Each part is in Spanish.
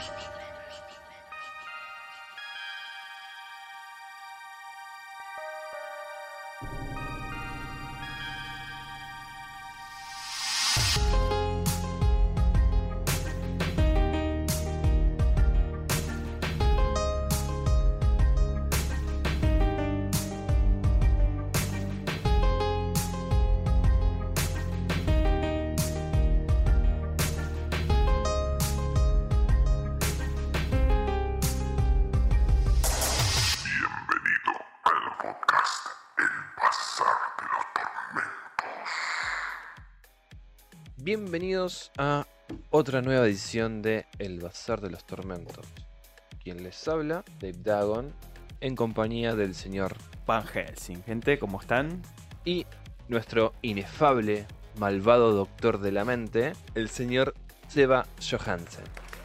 Creepy. Bienvenidos a otra nueva edición de El Bazar de los Tormentos. Quien les habla, Dave Dagon, en compañía del señor Van Helsing. Gente, ¿cómo están? y nuestro inefable, malvado doctor de la mente, el señor Seba Johansen.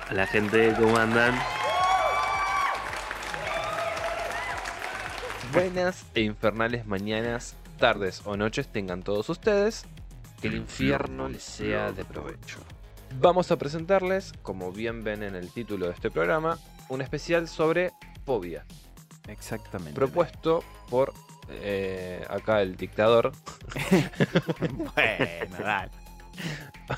A la gente, ¿cómo andan? Buenas e infernales mañanas, tardes o noches tengan todos ustedes. Que el infierno les sea de provecho. Vamos a presentarles, como bien ven en el título de este programa, un especial sobre fobia, Exactamente. propuesto por eh, acá el dictador bueno, dale.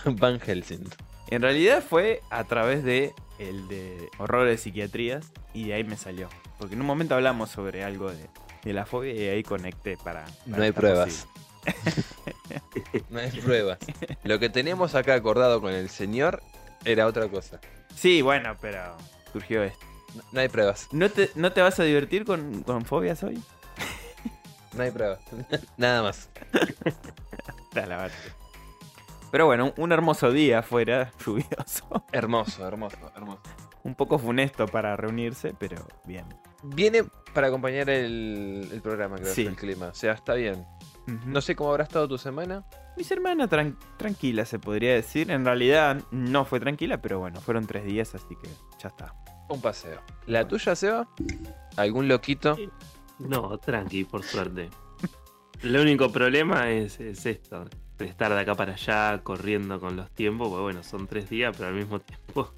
Van Helsing. En realidad fue a través de el de horror de psiquiatrías y de ahí me salió. Porque en un momento hablamos sobre algo de, de la fobia y ahí conecté para... No para hay esta pruebas. posible. No hay pruebas. Lo que teníamos acá acordado con el señor era otra cosa. Sí, bueno, pero surgió esto. No, no hay pruebas. ¿No te, no te vas a divertir con, con fobias hoy? No hay pruebas. Nada más. Vale. Pero bueno, un hermoso día afuera, lluvioso. Hermoso, hermoso, hermoso. Un poco funesto para reunirse, pero bien. Viene para acompañar el, el programa, creo, Sí. el clima. O sea, está bien. No sé cómo habrá estado tu semana. Mi semana tran- tranquila, se podría decir. En realidad no fue tranquila, pero bueno, fueron tres días, así que ya está. Un paseo. ¿La tuya, Seba? ¿Algún loquito? No, tranqui, por suerte. El único problema es, es esto, de estar de acá para allá corriendo con los tiempos, porque bueno, son tres días, pero al mismo tiempo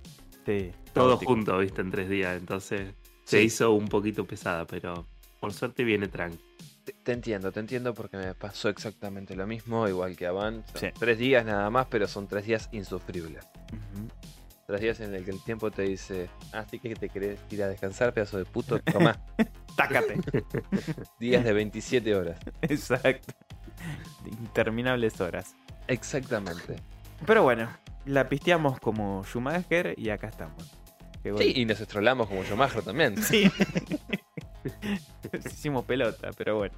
Sí, todo junto, viste, en tres días, entonces se hizo un poquito pesada, pero por suerte viene tranqui. Te, te entiendo, te entiendo porque me pasó exactamente lo mismo, igual que a Van. Son Sí. Tres días nada más, pero son tres días insufribles. Tres días en el que el tiempo te dice, así que te querés ir a descansar, pedazo de puto, tomá. Tácate. días de 27 horas. Exacto. Interminables horas. Exactamente. Pero bueno, la pisteamos como Schumacher y acá estamos. Sí, y nos estrolamos como Schumacher también. Sí. Hicimos pelota, pero bueno.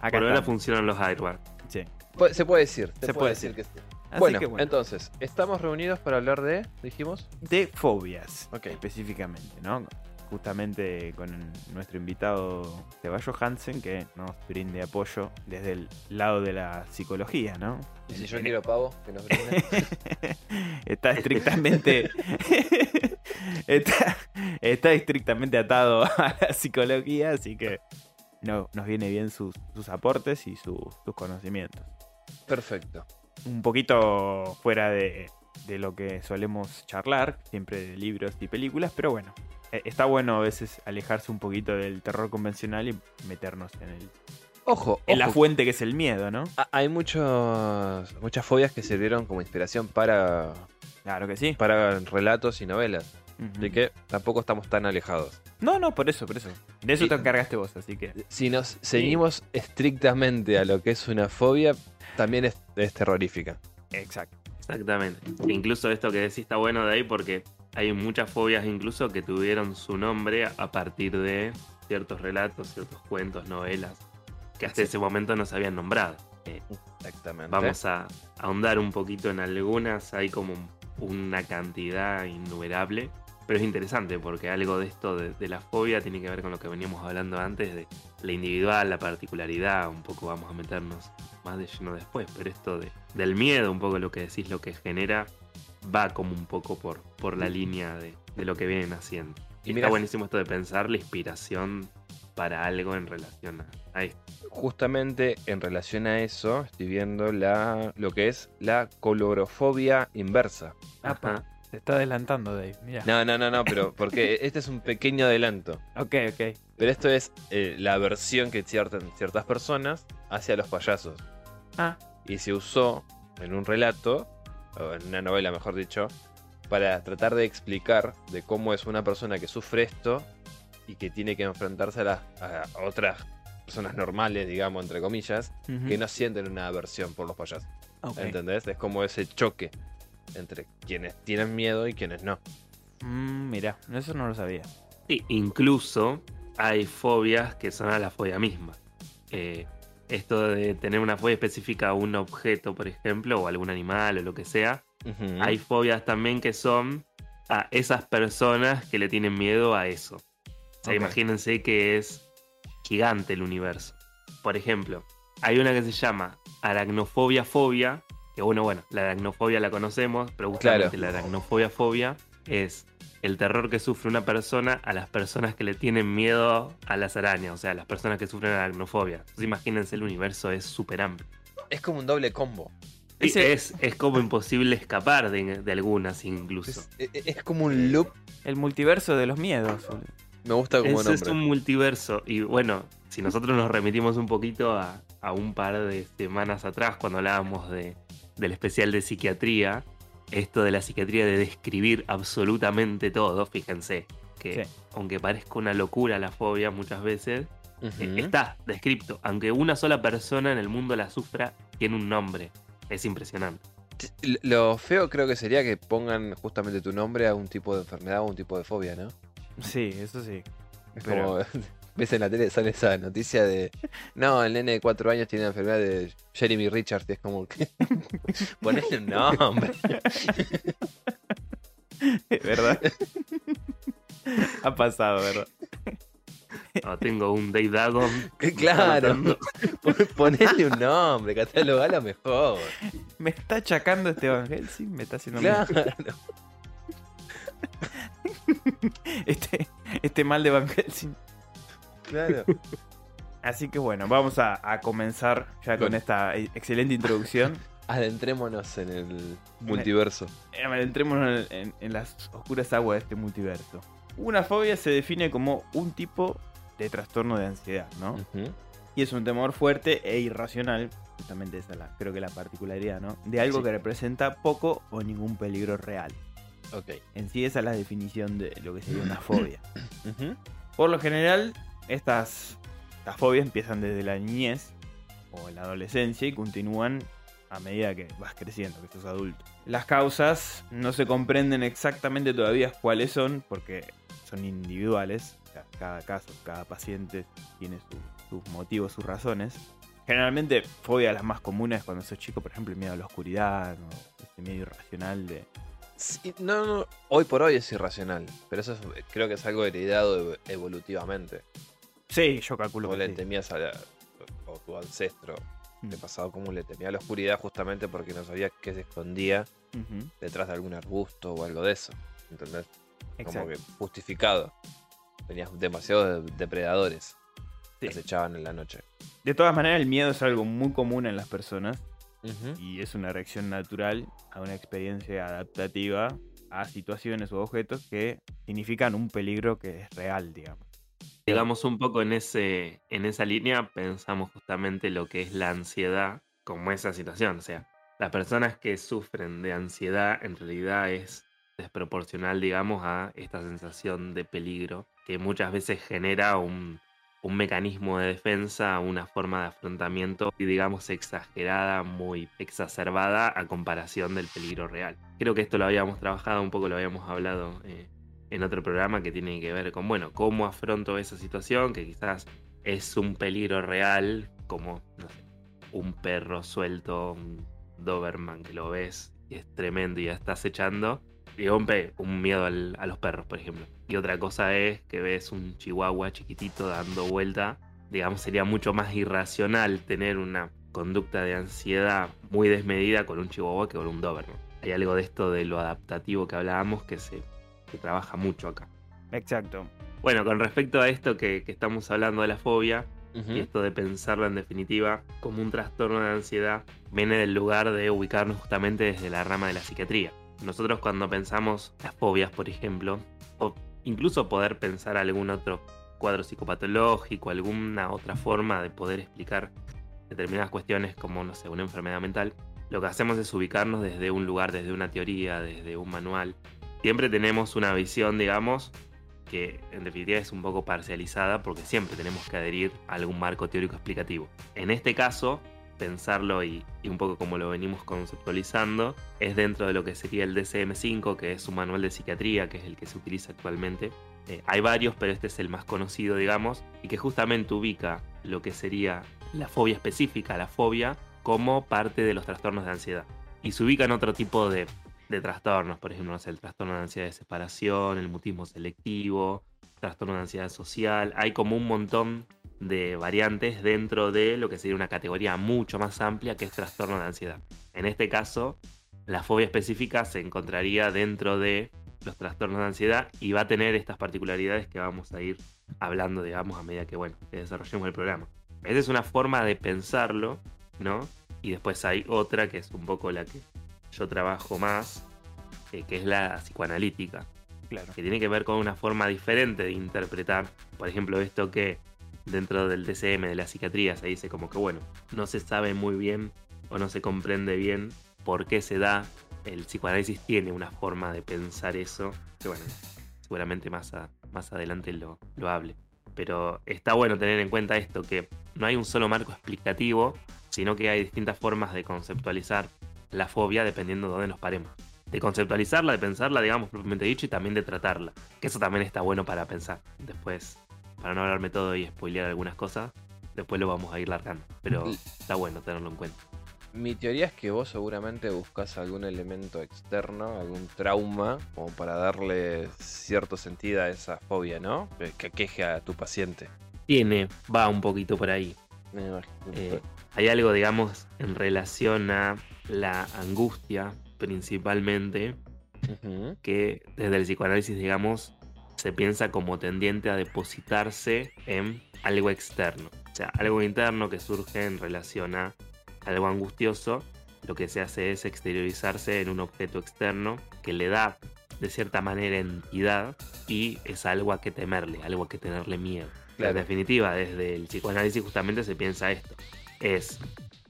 Acá Por ahora funcionan los airbags. Sí. Pu- Se puede decir, se, Se puede decir que sí. Así Bueno, que bueno. entonces, estamos reunidos para hablar de, dijimos, de fobias, Ok. específicamente, ¿no? Justamente con nuestro invitado Ceballo Hansen, que nos brinde apoyo desde el lado de la psicología, ¿no? y si yo quiero pavo, que nos brinde. está estrictamente está, está estrictamente atado a la psicología, así que no, nos viene bien sus, sus aportes y su- sus conocimientos. Perfecto. Un poquito fuera de, de lo que solemos charlar, siempre de libros y películas, pero bueno, está bueno a veces alejarse un poquito del terror convencional y meternos en, el, Ojo, en la fuente que es el miedo, ¿no? ha- hay muchos, muchas fobias que sirvieron como inspiración para, Claro que sí. para relatos y novelas. Así que tampoco estamos tan alejados. No, no, por eso, por eso. De eso Sí. te encargaste vos, así que... Si nos ceñimos estrictamente a lo que es una fobia, también es, es terrorífica. Exacto. Exactamente. Incluso esto que decís está bueno de ahí porque hay muchas fobias incluso que tuvieron su nombre a partir de ciertos relatos, ciertos cuentos, novelas, que hasta Sí. ese momento no se habían nombrado. Exactamente. Vamos a ahondar un poquito en algunas, hay como una cantidad innumerable, pero es interesante porque algo de esto de, de la fobia tiene que ver con lo que veníamos hablando antes de la individual, la particularidad, un poco vamos a meternos más de lleno después, pero esto de, del miedo, un poco lo que decís, lo que genera, va como un poco por, por la línea de, de lo que vienen haciendo. Y Y mira- está buenísimo esto de pensar la inspiración para algo en relación a, a esto. Justamente en relación a eso, estoy viendo la, lo que es la colorofobia inversa. Está adelantando, Dave. Mira. No, no, no, no, pero porque este es un pequeño adelanto. Ok, ok. Pero esto es eh, la versión que ciertan ciertas personas hacia los payasos. Ah, Y se usó en un relato, o en una novela mejor dicho, para tratar de explicar de cómo es una persona que sufre esto y que tiene que enfrentarse a, las- a otras personas normales, digamos, entre comillas, que no sienten una aversión por los payasos. Ok. ¿Entendés? Es como ese choque entre quienes tienen miedo y quienes no. Mm, mira, eso no lo sabía. Sí, incluso hay fobias que son a la fobia misma. Eh, esto de tener una fobia específica a un objeto, por ejemplo, o algún animal o lo que sea. Hay fobias también que son a esas personas que le tienen miedo a eso. O sea, imagínense que es gigante el universo. Por ejemplo, hay una que se llama aracnofobia fobia, que bueno, bueno, la aracnofobia la conocemos, pero justamente Claro. la aracnofobia fobia es el terror que sufre una persona a las personas que le tienen miedo a las arañas, o sea, las personas que sufren aracnofobia. Entonces imagínense, el universo es súper amplio. Es como un doble combo. Es, es como imposible escapar de, de algunas incluso. Es, es- es como un loop. El multiverso de los miedos. Me gusta como Ese es nombre. un multiverso. Y bueno, si nosotros nos remitimos un poquito a, a un par de semanas atrás, cuando hablábamos de, del especial de psiquiatría, esto de la psiquiatría de describir absolutamente todo, fíjense, que Sí. aunque parezca una locura la fobia muchas veces, eh, está descrito. Aunque una sola persona en el mundo la sufra, tiene un nombre. Es impresionante. Lo feo creo que sería que pongan justamente tu nombre a un tipo de enfermedad o un tipo de fobia, ¿no? Sí, eso sí. Es Pero- como, ves en la tele, sale esa noticia de, no, el nene de cuatro años tiene la enfermedad de Jeremy Richards, y es como, que ponele un nombre. ¿Verdad? ha pasado, ¿verdad? No, tengo un Dave Dagon. claro, pon- ponele un nombre, catalogalo mejor. Me está achacando este Van Helsing, me está haciendo Claro, este, este mal de Van Helsing. Claro. Así que bueno, vamos a, a comenzar ya con Con- esta excelente introducción. Adentrémonos en el multiverso. Eh, Adentrémonos en, en- en las oscuras aguas de este multiverso. Una fobia se define como un tipo de trastorno de ansiedad, ¿no? Y es un temor fuerte e irracional, justamente esa es la, creo que la particularidad, ¿no? De algo Sí. que representa poco o ningún peligro real. Ok. En sí esa es la definición de lo que sería una fobia. Por lo general, estas, fobias empiezan desde la niñez o en la adolescencia y continúan a medida que vas creciendo, que sos adulto. Las causas no se comprenden exactamente todavía cuáles son, porque son individuales. Ca- Cada caso, cada paciente tiene su- sus motivos, sus razones. Generalmente, fobia las más comunes cuando sos chico, por ejemplo, el miedo a la oscuridad, o este miedo irracional de, Sí, no, no, hoy por hoy es irracional, pero eso es- creo que es algo heredado ev- evolutivamente. Sí, yo calculo Vos que le sí. temías a la- o tu ancestro, Mm. de pasado común le temía a la oscuridad justamente porque no sabía qué se escondía detrás de algún arbusto o algo de eso. ¿Entendés? Como que justificado. Tenías demasiados de- depredadores Sí. que se echaban en la noche. De todas maneras, el miedo es algo muy común en las personas y es una reacción natural a una experiencia adaptativa a situaciones o objetos que significan un peligro que es real, digamos. Digamos un poco en, ese, en esa línea, pensamos justamente lo que es la ansiedad como esa situación. O sea, las personas que sufren de ansiedad en realidad es desproporcional, digamos, a esta sensación de peligro que muchas veces genera un, un mecanismo de defensa, una forma de afrontamiento, digamos, exagerada, muy exacerbada a comparación del peligro real. Creo que esto lo habíamos trabajado un poco, lo habíamos hablado eh, en otro programa que tiene que ver con, bueno, cómo afronto esa situación, que quizás es un peligro real, como, un perro suelto, un Doberman que lo ves y es tremendo y ya estás echando. Y rompe un miedo al- a los perros, por ejemplo. Y otra cosa es que ves un chihuahua chiquitito dando vuelta. Digamos, sería mucho más irracional tener una conducta de ansiedad muy desmedida con un chihuahua que con un Doberman. Hay algo de esto de lo adaptativo que hablábamos que se que trabaja mucho acá. Exacto. Bueno, con respecto a esto que, que estamos hablando de la fobia, y esto de pensarlo en definitiva como un trastorno de ansiedad, viene del lugar de ubicarnos justamente desde la rama de la psiquiatría. nosotros cuando pensamos las fobias, por ejemplo, o incluso poder pensar algún otro cuadro psicopatológico, alguna otra forma de poder explicar determinadas cuestiones como, no sé, una enfermedad mental, lo que hacemos es ubicarnos desde un lugar, desde una teoría, desde un manual. Siempre tenemos una visión, digamos, que en definitiva es un poco parcializada porque siempre tenemos que adherir a algún marco teórico explicativo. En este caso, pensarlo y, un poco como lo venimos conceptualizando, es dentro de lo que sería el DCM5, que es un manual de psiquiatría, que es el que se utiliza actualmente. Eh, hay varios, pero este es el más conocido, digamos, y que justamente ubica lo que sería la fobia específica, la fobia, como parte de los trastornos de ansiedad. Y se ubica en otro tipo de, trastornos, por ejemplo, el trastorno de ansiedad de separación, el mutismo selectivo, trastorno de ansiedad social. Hay como un montón de variantes dentro de lo que sería una categoría mucho más amplia que es trastorno de ansiedad. En este caso, la fobia específica se encontraría dentro de los trastornos de ansiedad y va a tener estas particularidades que vamos a ir hablando, digamos, a medida que, bueno, que desarrollemos el programa. Esa es una forma de pensarlo, ¿no? Y después hay otra que es un poco la que yo trabajo más, eh, que es la psicoanalítica. Claro. Que tiene que ver con una forma diferente de interpretar, por ejemplo, esto que dentro del DCM de la psiquiatría se dice como que, bueno, no se sabe muy bien o no se comprende bien por qué se da. El psicoanálisis tiene una forma de pensar eso, que bueno, seguramente más, más adelante lo, lo hable. Pero está bueno tener en cuenta esto, que no hay un solo marco explicativo, sino que hay distintas formas de conceptualizar la fobia dependiendo de dónde nos paremos. De conceptualizarla, de pensarla, digamos, propiamente dicho, y también de tratarla. Que eso también está bueno para pensar. Después, para no hablarme todo y spoilear algunas cosas, después lo vamos a ir largando. Pero está bueno tenerlo en cuenta. Mi teoría es que vos seguramente buscas algún elemento externo, algún trauma, como para darle cierto sentido a esa fobia, ¿no? Que queje a tu paciente. Tiene, va un poquito por ahí. Eh, hay algo, digamos, en relación a la angustia, principalmente, que desde el psicoanálisis, digamos, se piensa como tendiente a depositarse en algo externo. O sea, algo interno que surge en relación a algo angustioso, lo que se hace es exteriorizarse en un objeto externo que le da de cierta manera entidad y es algo a que temerle, algo a que tenerle miedo. En definitiva, desde el psicoanálisis justamente se piensa esto. Es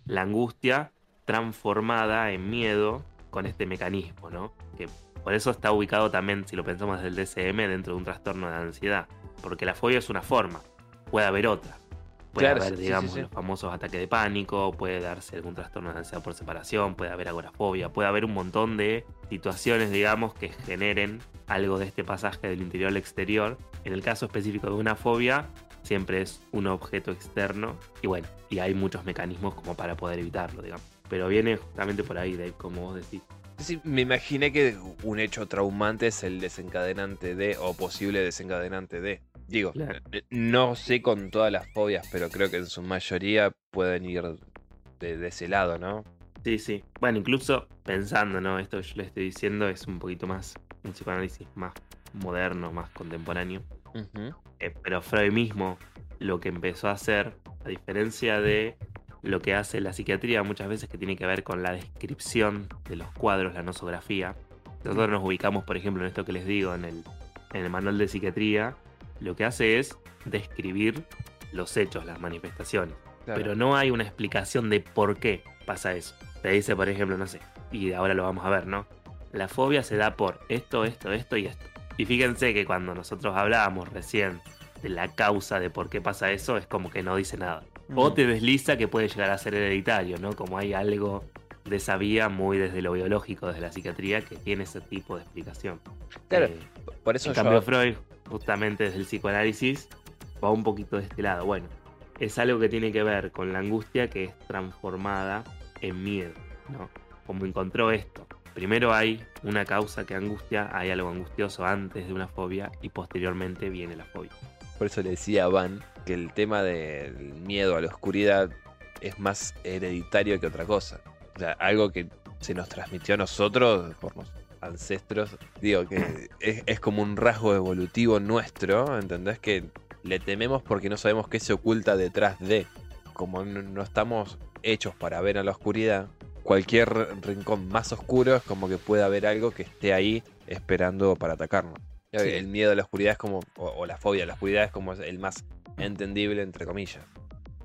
la angustia transformada en miedo con este mecanismo, ¿no? Que por eso está ubicado también, si lo pensamos desde el DSM, dentro de un trastorno de ansiedad. Porque la fobia es una forma, puede haber otra. Puede haber, digamos, los famosos ataques de pánico, puede darse algún trastorno de ansiedad por separación, puede haber agorafobia, puede haber un montón de situaciones, digamos, que generen algo de este pasaje del interior al exterior. En el caso específico de una fobia, siempre es un objeto externo y bueno, y hay muchos mecanismos como para poder evitarlo, digamos. Pero viene justamente por ahí, Dave, como vos decís. Sí, me imaginé que un hecho traumante es el desencadenante de, o posible desencadenante de. Digo, no sé con todas las fobias, pero creo que en su mayoría pueden ir de, ese lado, ¿no? Sí, sí. Bueno, incluso pensando, ¿no? Esto que yo le estoy diciendo es un poquito más, un psicoanálisis más moderno, más contemporáneo. Eh, pero Freud mismo lo que empezó a hacer, a diferencia de lo que hace la psiquiatría muchas veces que tiene que ver con la descripción de los cuadros, la nosografía. Nosotros nos ubicamos, por ejemplo, en esto que les digo, en el, en el manual de psiquiatría, lo que hace es describir los hechos, las manifestaciones. Pero no hay una explicación de por qué pasa eso. Te dice, por ejemplo, no sé, y ahora lo vamos a ver, ¿no? La fobia se da por esto, esto, esto y esto. Y fíjense que cuando nosotros hablábamos recién de la causa de por qué pasa eso, es como que no dice nada. O te desliza que puede llegar a ser hereditario, ¿no? Como hay algo de esa vía muy desde lo biológico, desde la psiquiatría, que tiene ese tipo de explicación. Claro, eh, por eso en cambio Freud, justamente desde el psicoanálisis, va un poquito de este lado. Bueno, es algo que tiene que ver con la angustia que es transformada en miedo, ¿no? Como encontró esto. Primero hay una causa que angustia, hay algo angustioso antes de una fobia y posteriormente viene la fobia. Por eso le decía a Van que el tema del miedo a la oscuridad es más hereditario que otra cosa. O sea, algo que se nos transmitió a nosotros por los ancestros. Digo que es, como un rasgo evolutivo nuestro, ¿entendés? Que le tememos porque no sabemos qué se oculta detrás de. Como no estamos hechos para ver a la oscuridad, cualquier rincón más oscuro es como que puede haber algo que esté ahí esperando para atacarnos. Sí. El miedo a la oscuridad es como, o, o la fobia a la oscuridad es como el más entendible, entre comillas.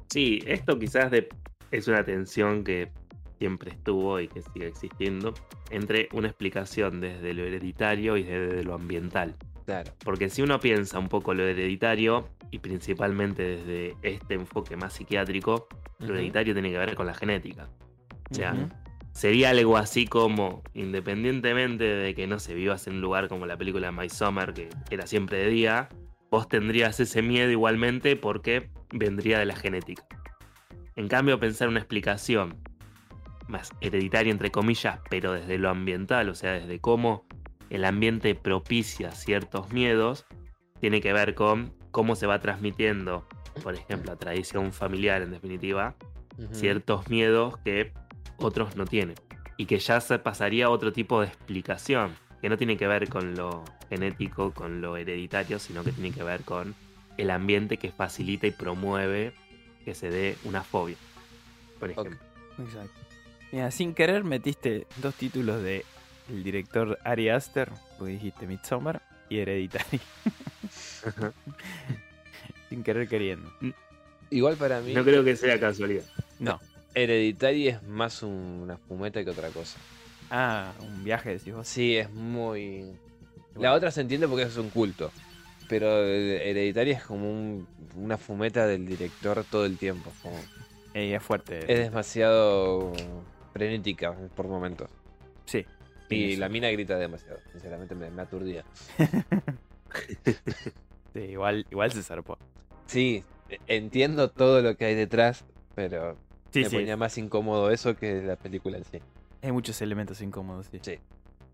Sí, esto quizás de- es una tensión que siempre estuvo y que sigue existiendo entre una explicación desde lo hereditario y desde lo ambiental. Claro. Porque si uno piensa un poco lo hereditario, y principalmente desde este enfoque más psiquiátrico, lo Ujú. hereditario tiene que ver con la genética. O sea. Sería algo así como, independientemente de que no se vivas en un lugar como la película My Summer, que era siempre de día, vos tendrías ese miedo igualmente porque vendría de la genética. En cambio, pensar una explicación más hereditaria, entre comillas, pero desde lo ambiental, o sea, desde cómo el ambiente propicia ciertos miedos, tiene que ver con cómo se va transmitiendo, por ejemplo, la tradición familiar, en definitiva, ciertos miedos que otros no tienen. Y que ya se pasaría a otro tipo de explicación, que no tiene que ver con lo genético, con lo hereditario, sino que tiene que ver con el ambiente que facilita y promueve que se dé una fobia. Por ejemplo. Exacto. Mira, sin querer metiste dos títulos de el director Ari Aster, porque dijiste Midsommar y Hereditary. sin querer queriendo. Igual para mí, No creo que sea casualidad. No. Hereditary es más un- una fumeta que otra cosa. Ah, un viaje, decís vos. Sí, es muy... La otra se entiende porque es un culto. Pero Hereditary es como un- una fumeta del director todo el tiempo. como- es fuerte. es demasiado frenética por momentos. Sí. Y la mina grita demasiado. Sinceramente me, me aturdía. sí, igual, igual se zarpó. Sí, entiendo todo lo que hay detrás, pero Sí, me sí. ponía más incómodo eso que la película en sí. Hay muchos elementos incómodos, sí. Sí.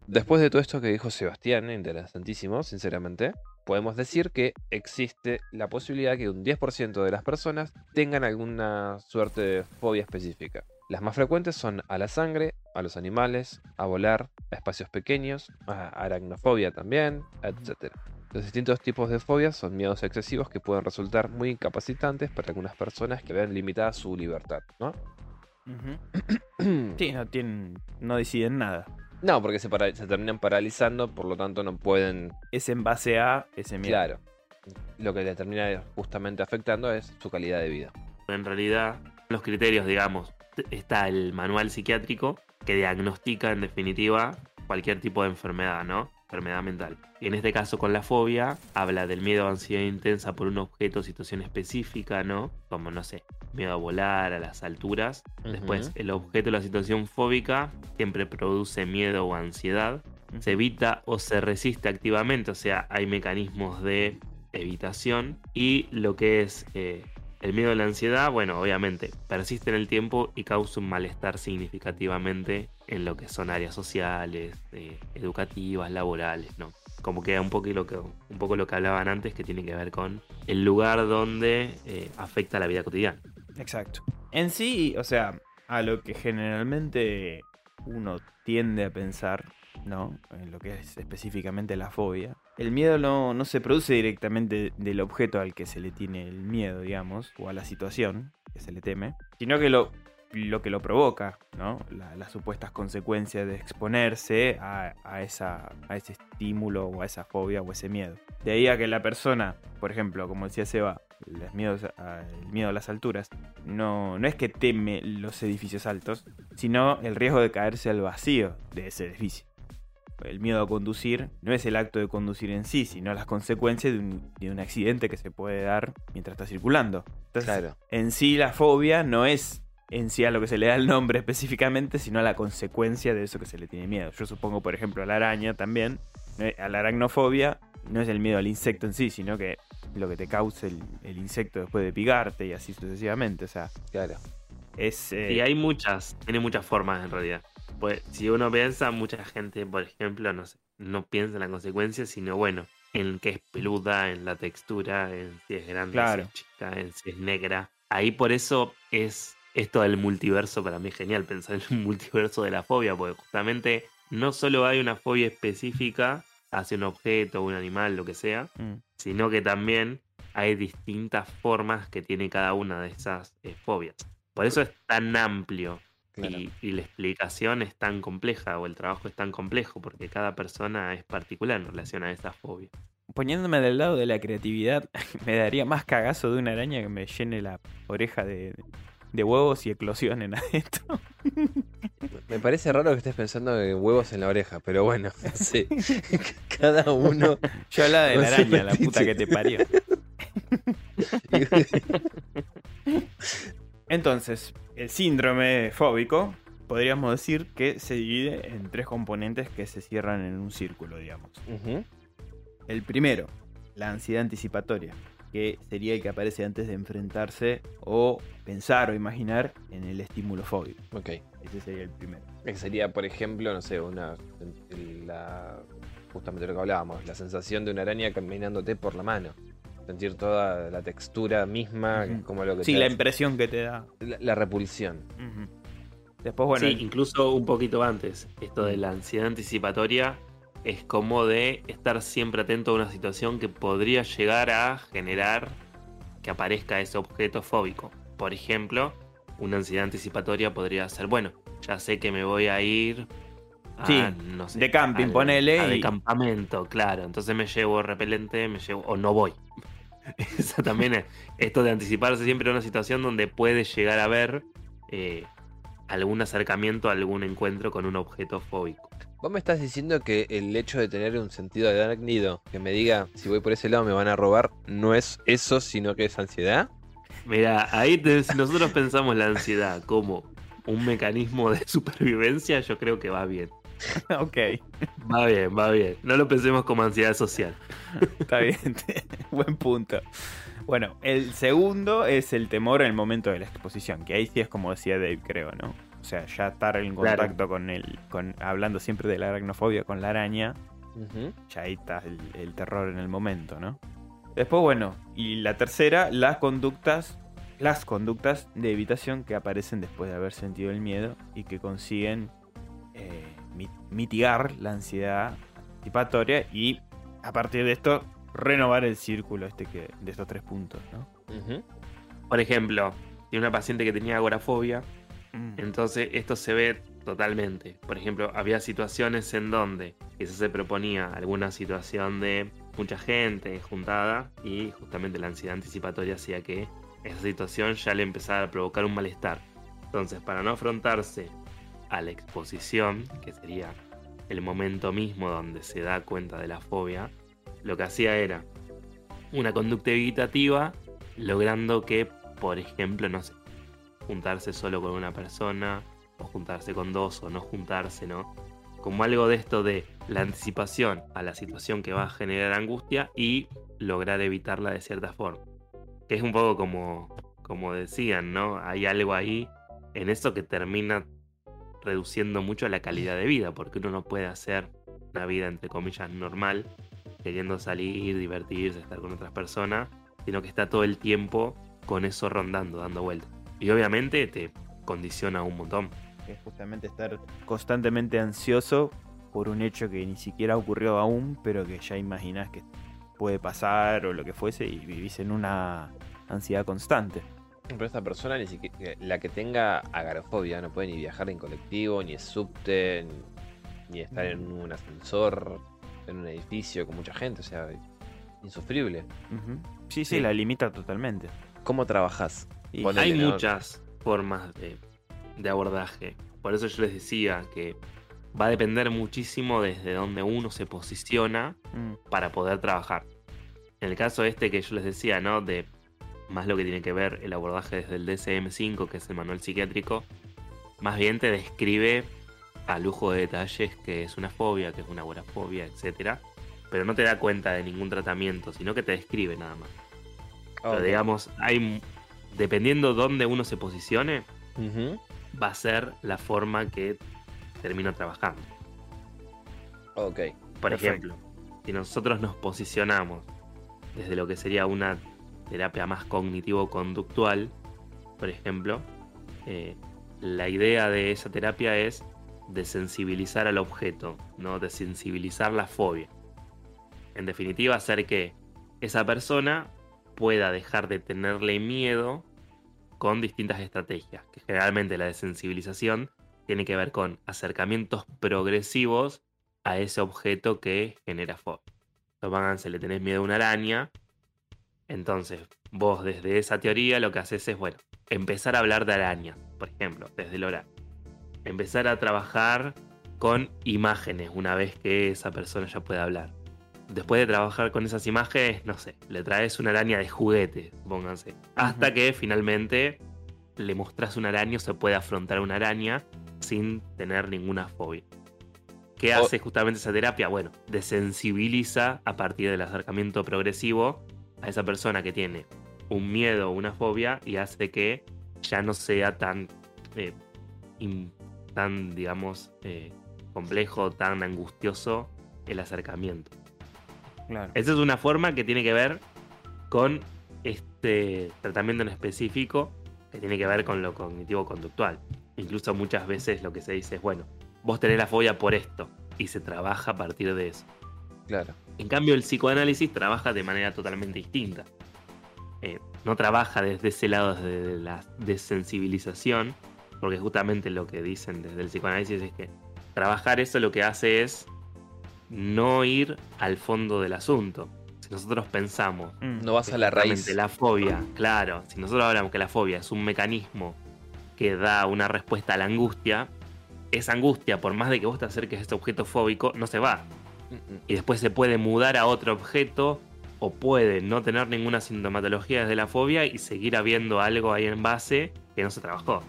Después de todo esto que dijo Sebastián, interesantísimo, sinceramente, podemos decir que existe la posibilidad que un 10% de las personas tengan alguna suerte de fobia específica. Las más frecuentes son a la sangre, a los animales, a volar, a espacios pequeños, a aracnofobia también, etc. Los distintos tipos de fobias son miedos excesivos que pueden resultar muy incapacitantes para algunas personas que vean limitada su libertad, ¿no? Sí, no tienen, no deciden nada. No, porque se, para- se terminan paralizando, por lo tanto no pueden Es en base a ese miedo. Claro. Lo que le termina justamente afectando es su calidad de vida. En realidad, los criterios, digamos, está el manual psiquiátrico que diagnostica en definitiva cualquier tipo de enfermedad, ¿no? Enfermedad mental. En este caso con la fobia, habla del miedo o ansiedad intensa por un objeto o situación específica, ¿no? Como, no sé, miedo a volar, a las alturas. Después, el objeto o la situación fóbica siempre produce miedo o ansiedad. Se evita o se resiste activamente, o sea, hay mecanismos de evitación. Y lo que es eh, el miedo a la ansiedad, bueno, obviamente persiste en el tiempo y causa un malestar significativamente en lo que son áreas sociales, eh, educativas, laborales, ¿no? Como que un poco, lo que, un poco lo que hablaban antes, que tiene que ver con el lugar donde eh, afecta la vida cotidiana. Exacto. En sí, o sea, a lo que generalmente uno tiende a pensar, ¿no? En lo que es específicamente la fobia. El miedo no, no se produce directamente del objeto al que se le tiene el miedo, digamos, o a la situación que se le teme, sino que lo, lo que lo provoca, ¿no? La- las supuestas consecuencias de exponerse a, a esa, a ese estímulo o a esa fobia o ese miedo. De ahí a que la persona, por ejemplo, como decía Seba, los miedos a- el miedo a las alturas, no, no es que teme los edificios altos, sino el riesgo de caerse al vacío de ese edificio. El miedo a conducir no es el acto de conducir en sí, sino las consecuencias de un, de un accidente que se puede dar mientras está circulando. Entonces, Claro. en sí la fobia no es en sí a lo que se le da el nombre específicamente, sino a la consecuencia de eso que se le tiene miedo. Yo supongo, por ejemplo, a la araña también, a la aracnofobia no es el miedo al insecto en sí, sino que lo que te causa el, el insecto después de picarte y así sucesivamente. O sea, Claro. es... eh, Y hay muchas, tiene muchas formas en realidad. Pues si uno piensa, mucha gente, por ejemplo, no sé, no piensa en la consecuencia, sino bueno, en que es peluda, en la textura, en si es grande, Claro. si es chica, en si es negra. Ahí por eso es esto del multiverso para mí es genial pensar en el multiverso de la fobia, porque justamente no solo hay una fobia específica hacia un objeto, un animal, lo que sea, mm, sino que también hay distintas formas que tiene cada una de esas eh, fobias. Por eso es tan amplio Claro. Y, y la explicación es tan compleja o el trabajo es tan complejo porque cada persona es particular en relación a esa fobia. Poniéndome del lado de la creatividad, me daría más cagazo de una araña que me llene la oreja de, de huevos y eclosionen adentro. Me parece raro que estés pensando en huevos en la oreja, pero bueno, no sé. Cada uno. Yo hablaba de la araña, la puta que te parió. Entonces, el síndrome fóbico, podríamos decir que se divide en tres componentes que se cierran en un círculo, digamos. El primero, la ansiedad anticipatoria, que sería el que aparece antes de enfrentarse o pensar o imaginar en el estímulo fóbico. Ok. Ese sería el primero. Que sería, por ejemplo, no sé, una. La, justamente lo que hablábamos, la sensación de una araña caminándote por la mano. Sentir toda la textura misma, como lo que Sí, te la hace- impresión que te da. la, la repulsión. Después, bueno, sí, incluso un poquito antes, esto de la ansiedad anticipatoria es como de estar siempre atento a una situación que podría llegar a generar que aparezca ese objeto fóbico. Por ejemplo, una ansiedad anticipatoria podría ser, bueno, ya sé que me voy a ir a, Sí, no sé, de camping, al- ponele, a de campamento, claro. Entonces me llevo repelente, me llevo o no voy. Esa también es esto de anticiparse siempre a una situación donde puede llegar a haber eh, algún acercamiento, algún encuentro con un objeto fóbico. Vos me estás diciendo que el hecho de tener un sentido de arácnido que me diga si voy por ese lado me van a robar no es eso, sino que es ansiedad. Mira, ahí te- si nosotros pensamos la ansiedad como un mecanismo de supervivencia, yo creo que va bien. ok, Va bien, va bien. No lo pensemos como ansiedad social. está bien. Buen punto. Bueno, el segundo es el temor en el momento de la exposición, que ahí sí es como decía Dave, creo, ¿no? O sea, ya estar en Claro. contacto con el, con, hablando siempre de la aracnofobia con la araña, ya ahí está el, el terror en el momento, ¿no? Después, bueno, y la tercera, las conductas, las conductas de evitación que aparecen después de haber sentido el miedo y que consiguen eh, mi- mitigar la ansiedad anticipatoria y a partir de esto renovar el círculo este que de estos tres puntos, ¿no? Por ejemplo, tiene una paciente que tenía agorafobia, Mm. entonces esto se ve totalmente. Por ejemplo, había situaciones en donde quizás se proponía alguna situación de mucha gente juntada y justamente la ansiedad anticipatoria hacía que esa situación ya le empezara a provocar un malestar. Entonces, para no afrontarse a la exposición, que sería el momento mismo donde se da cuenta de la fobia, lo que hacía era una conducta evitativa, logrando que, por ejemplo, no sé, juntarse solo con una persona, o juntarse con dos, o no juntarse, ¿no? Como algo de esto de la anticipación a la situación que va a generar angustia y lograr evitarla de cierta forma. Que es un poco como, como decían, ¿no? Hay algo ahí en eso que termina reduciendo mucho la calidad de vida, porque uno no puede hacer una vida, entre comillas, normal, queriendo salir, divertirse, estar con otras personas, sino que está todo el tiempo con eso rondando, dando vueltas. Y obviamente te condiciona un montón. Es justamente estar constantemente ansioso por un hecho que ni siquiera ocurrió aún, pero que ya imaginas que puede pasar o lo que fuese y vivís en una ansiedad constante. Pero esta persona, ni siquiera, la que tenga agarofobia, no puede ni viajar en colectivo, ni en subte, ni, ni estar en un ascensor, en un edificio con mucha gente, o sea, insufrible. Sí, sí, Sí. la limita totalmente. ¿Cómo trabajas? Y- Hay muchas formas de, de abordaje. Por eso yo les decía que va a depender muchísimo desde donde uno se posiciona Mm, para poder trabajar. En el caso este que yo les decía, ¿no? De más lo que tiene que ver el abordaje desde el DSM-5, que es el manual psiquiátrico, más bien te describe a lujo de detalles que es una fobia, que es una agorafobia, etc. Pero no te da cuenta de ningún tratamiento, sino que te describe nada más. Pero Ok. digamos, hay dependiendo dónde uno se posicione, va a ser la forma que termina trabajando. Ok. Por Perfecto. ejemplo, si nosotros nos posicionamos desde lo que sería una terapia más cognitivo-conductual, por ejemplo, eh, la idea de esa terapia es desensibilizar al objeto, ¿no? Desensibilizar la fobia. En definitiva, hacer que esa persona pueda dejar de tenerle miedo con distintas estrategias, que generalmente la desensibilización tiene que ver con acercamientos progresivos a ese objeto que genera fobia. Entonces, le tenés miedo a una araña, entonces vos desde esa teoría lo que haces es, bueno, empezar a hablar de arañas, por ejemplo, desde el oral. Empezar a trabajar con imágenes una vez que esa persona ya puede hablar. Después de trabajar con esas imágenes, no sé, le traes una araña de juguete, pónganse. Hasta que finalmente le mostrás una araña o se puede afrontar una araña sin tener ninguna fobia. ¿Qué hace justamente esa terapia? Bueno, desensibiliza a partir del acercamiento progresivo a esa persona que tiene un miedo o una fobia y hace que ya no sea tan, eh, tan digamos, eh, complejo, tan angustioso el acercamiento. Claro. Esa es una forma que tiene que ver con este tratamiento en específico que tiene que ver con lo cognitivo-conductual. Incluso muchas veces lo que se dice es, bueno, vos tenés la fobia por esto y se trabaja a partir de eso. Claro. En cambio, el psicoanálisis trabaja de manera totalmente distinta. Eh, no trabaja desde ese lado de la desensibilización, porque justamente lo que dicen desde el psicoanálisis es que trabajar eso lo que hace es no ir al fondo del asunto. Si nosotros pensamos, mm. no vas a la raíz. La fobia, claro, si nosotros hablamos que la fobia es un mecanismo que da una respuesta a la angustia, esa angustia, por más de que vos te acerques a este objeto fóbico, no se va. Y después se puede mudar a otro objeto o puede no tener ninguna sintomatología desde la fobia y seguir habiendo algo ahí en base que no se trabajó.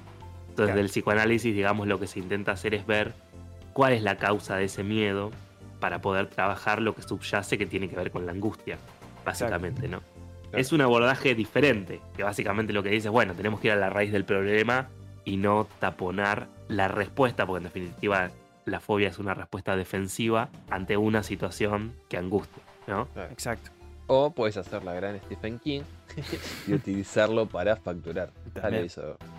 Entonces, del psicoanálisis, digamos, lo que se intenta hacer es ver cuál es la causa de ese miedo para poder trabajar lo que subyace que tiene que ver con la angustia, básicamente, ¿no? Es un abordaje diferente, que básicamente lo que dice es, bueno, tenemos que ir a la raíz del problema y no taponar la respuesta, porque en definitiva la fobia es una respuesta defensiva ante una situación que angustia, ¿no? Exacto. O puedes hacer la gran Stephen King y utilizarlo para facturar.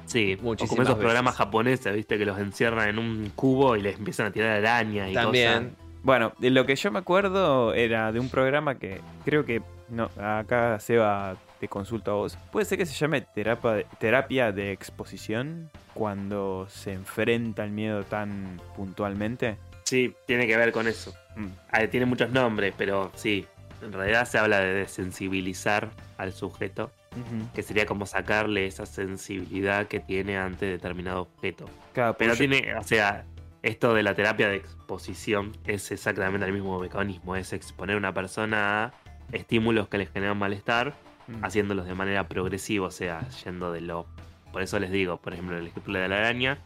Sí, muchísimas como esos programas japoneses, viste, que los encierran en un cubo y les empiezan a tirar arañas y También. Bueno, de lo que yo me acuerdo era de un programa que creo que no, acá Seba te consulto a vos. ¿Puede ser que se llame terapia, terapia de exposición cuando se enfrenta el miedo tan puntualmente? Sí, tiene que ver con eso. Mm. tiene muchos nombres, pero sí, en realidad se habla de desensibilizar al sujeto, que sería como sacarle esa sensibilidad que tiene ante determinado objeto. pero tiene, o sea, esto de la terapia de exposición es exactamente el mismo mecanismo, es exponer a una persona a estímulos que le generan malestar Mm. haciéndolos de manera progresiva, o sea, yendo de lo... Por eso les digo, por ejemplo, el ejemplo de la araña,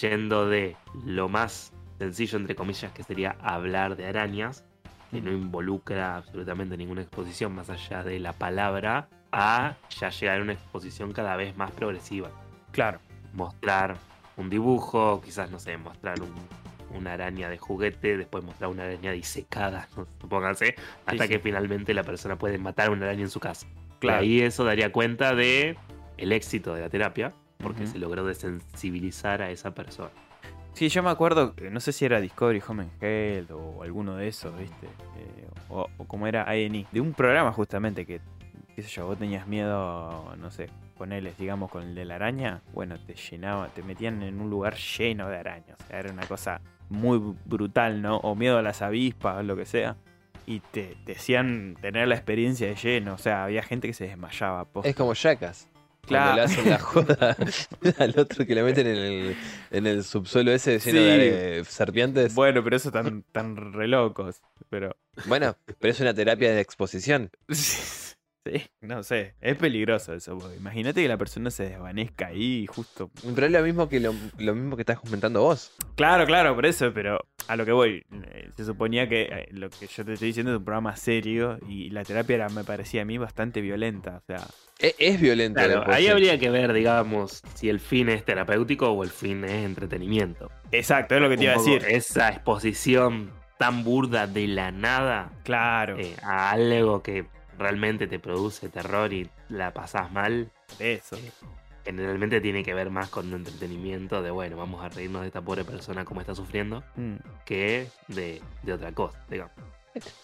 yendo de lo más sencillo, entre comillas, que sería hablar de arañas, que no mm. involucra absolutamente ninguna exposición más allá de la palabra, a ya llegar a una exposición cada vez más progresiva. Claro. Mostrar un dibujo, quizás, no sé, mostrar una araña de juguete, después mostrar una araña disecada, supónganse, hasta que finalmente la persona puede matar una araña en su casa. Claro. ahí eso daría cuenta de el éxito de la terapia, porque se logró desensibilizar a esa persona. Sí, yo me acuerdo, no sé si era Discovery Home and Health o alguno de esos, ¿viste? Eh, o, como era A&E, de un programa justamente que, qué sé yo, vos tenías miedo, no sé, ponerles, digamos, con el de la araña, bueno, te llenaba, te metían en un lugar lleno de arañas, o sea, era una cosa muy brutal, ¿no? O miedo a las avispas, o lo que sea y te, decían tener la experiencia de lleno. O sea, había gente que se desmayaba. Es como Jackas. Claro. le hacen la joda al otro que le meten en el, en el subsuelo ese lleno de serpientes. Bueno, pero eso tan, tan re locos. Pero... Bueno, pero es una terapia de exposición. Sí, no sé, es peligroso eso. Imagínate que la persona se desvanezca ahí justo. Pero es lo mismo que lo, mismo que estás comentando vos. Claro, claro, por eso, pero a lo que voy. Eh, se suponía que eh, lo que yo te estoy diciendo es un programa serio y la terapia era, me parecía a mí bastante violenta. O sea. E, es, violenta. Claro, ahí habría que ver, digamos, si el fin es terapéutico o el fin es entretenimiento. Exacto, es lo que te iba a decir. Esa exposición tan burda de la nada. Claro. Eh, a algo que realmente te produce terror y la pasás mal, eso. generalmente tiene que ver más con un entretenimiento de, bueno, vamos a reírnos de esta pobre persona como está sufriendo, mm. que de, otra cosa, digamos.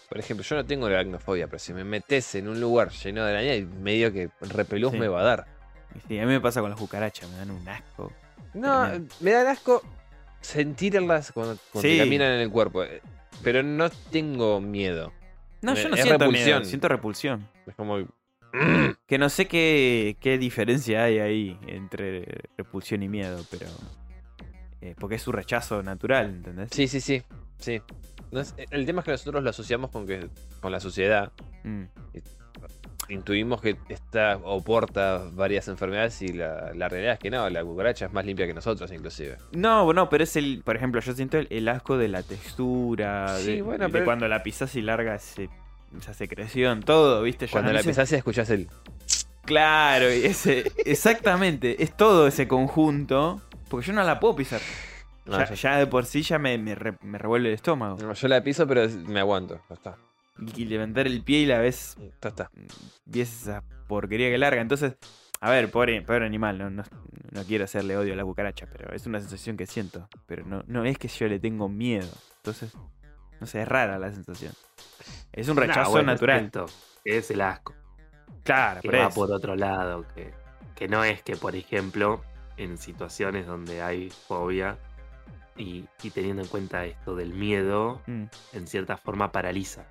Por ejemplo, yo no tengo la aracnofobia, pero si me metes en un lugar lleno de araña, medio que repelús me va a dar. Y sí, a mí me pasa con las cucarachas, me dan un asco. No, Tremendo. me da asco sentirlas cuando, cuando te Sí. caminan en el cuerpo. eh, Pero no tengo miedo. No, yo no es siento repulsión. miedo, siento repulsión. Es como. Que no sé qué, qué diferencia hay ahí entre repulsión y miedo, pero. eh, porque es su rechazo natural, ¿entendés? Sí, sí, sí. sí. No es- el tema es que nosotros lo asociamos con que con la sociedad. Mm. Intuimos que está o porta varias enfermedades y la, la realidad es que no, la cucaracha es más limpia que nosotros inclusive. No, no, pero es el. Por ejemplo, yo siento el, el asco de la textura, Sí, de, bueno, de pero- cuando la pisas y larga ese- esa secreción, todo, ¿viste? Ya Cuando la se- pisás y escuchás el. Claro, y ese, exactamente, es todo ese conjunto, porque yo no la puedo pisar. No, ya, yo- ya de por sí ya me, me re- me revuelve el estómago. no, yo la piso, pero me aguanto. Ya está. Y, y levantar el pie y la ves, Ya está. ves esa porquería que larga. Entonces, a ver, pobre, pobre animal, no, no, no quiero hacerle odio a la cucaracha, pero es una sensación que siento. Pero no, no es que yo le tengo miedo. Entonces, no sé, es rara la sensación. Es un Nah, rechazo bueno, natural. esto Es el asco. Claro, que por va eso. por otro lado, que, que no es que, por ejemplo, en situaciones donde hay fobia y, y teniendo en cuenta esto del miedo, Mm, en cierta forma paraliza.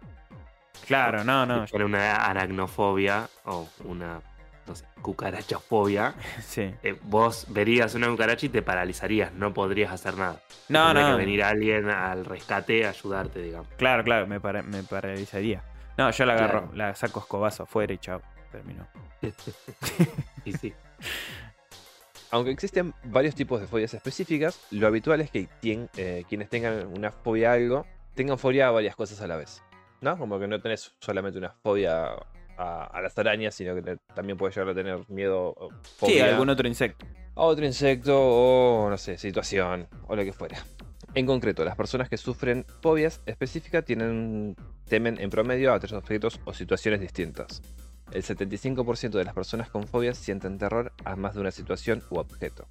Claro, no, no. Fuera una aracnofobia o una, no sé, cucarachafobia, Sí. eh, vos verías una cucaracha y te paralizarías, no podrías hacer nada. No, Tendría no. que venir alguien al rescate a ayudarte, digamos. Claro, claro, me, para- me paralizaría. No, yo la agarro, Claro. la saco escobazo afuera y chao. Terminó. y sí. Aunque existen varios tipos de fobias específicas, lo habitual es que quien- eh, quienes tengan una fobia a algo tengan fobia a varias cosas a la vez. ¿No? Como que no tenés solamente una fobia a, a las arañas, sino que te- también puedes llegar a tener miedo o Sí, fobia algún otro insecto. a otro insecto o, no sé, situación o lo que fuera. En concreto, las personas que sufren fobias específicas tienen, temen en promedio a tres objetos o situaciones distintas. El 75% de las personas con fobias sienten terror a más de una situación u objeto.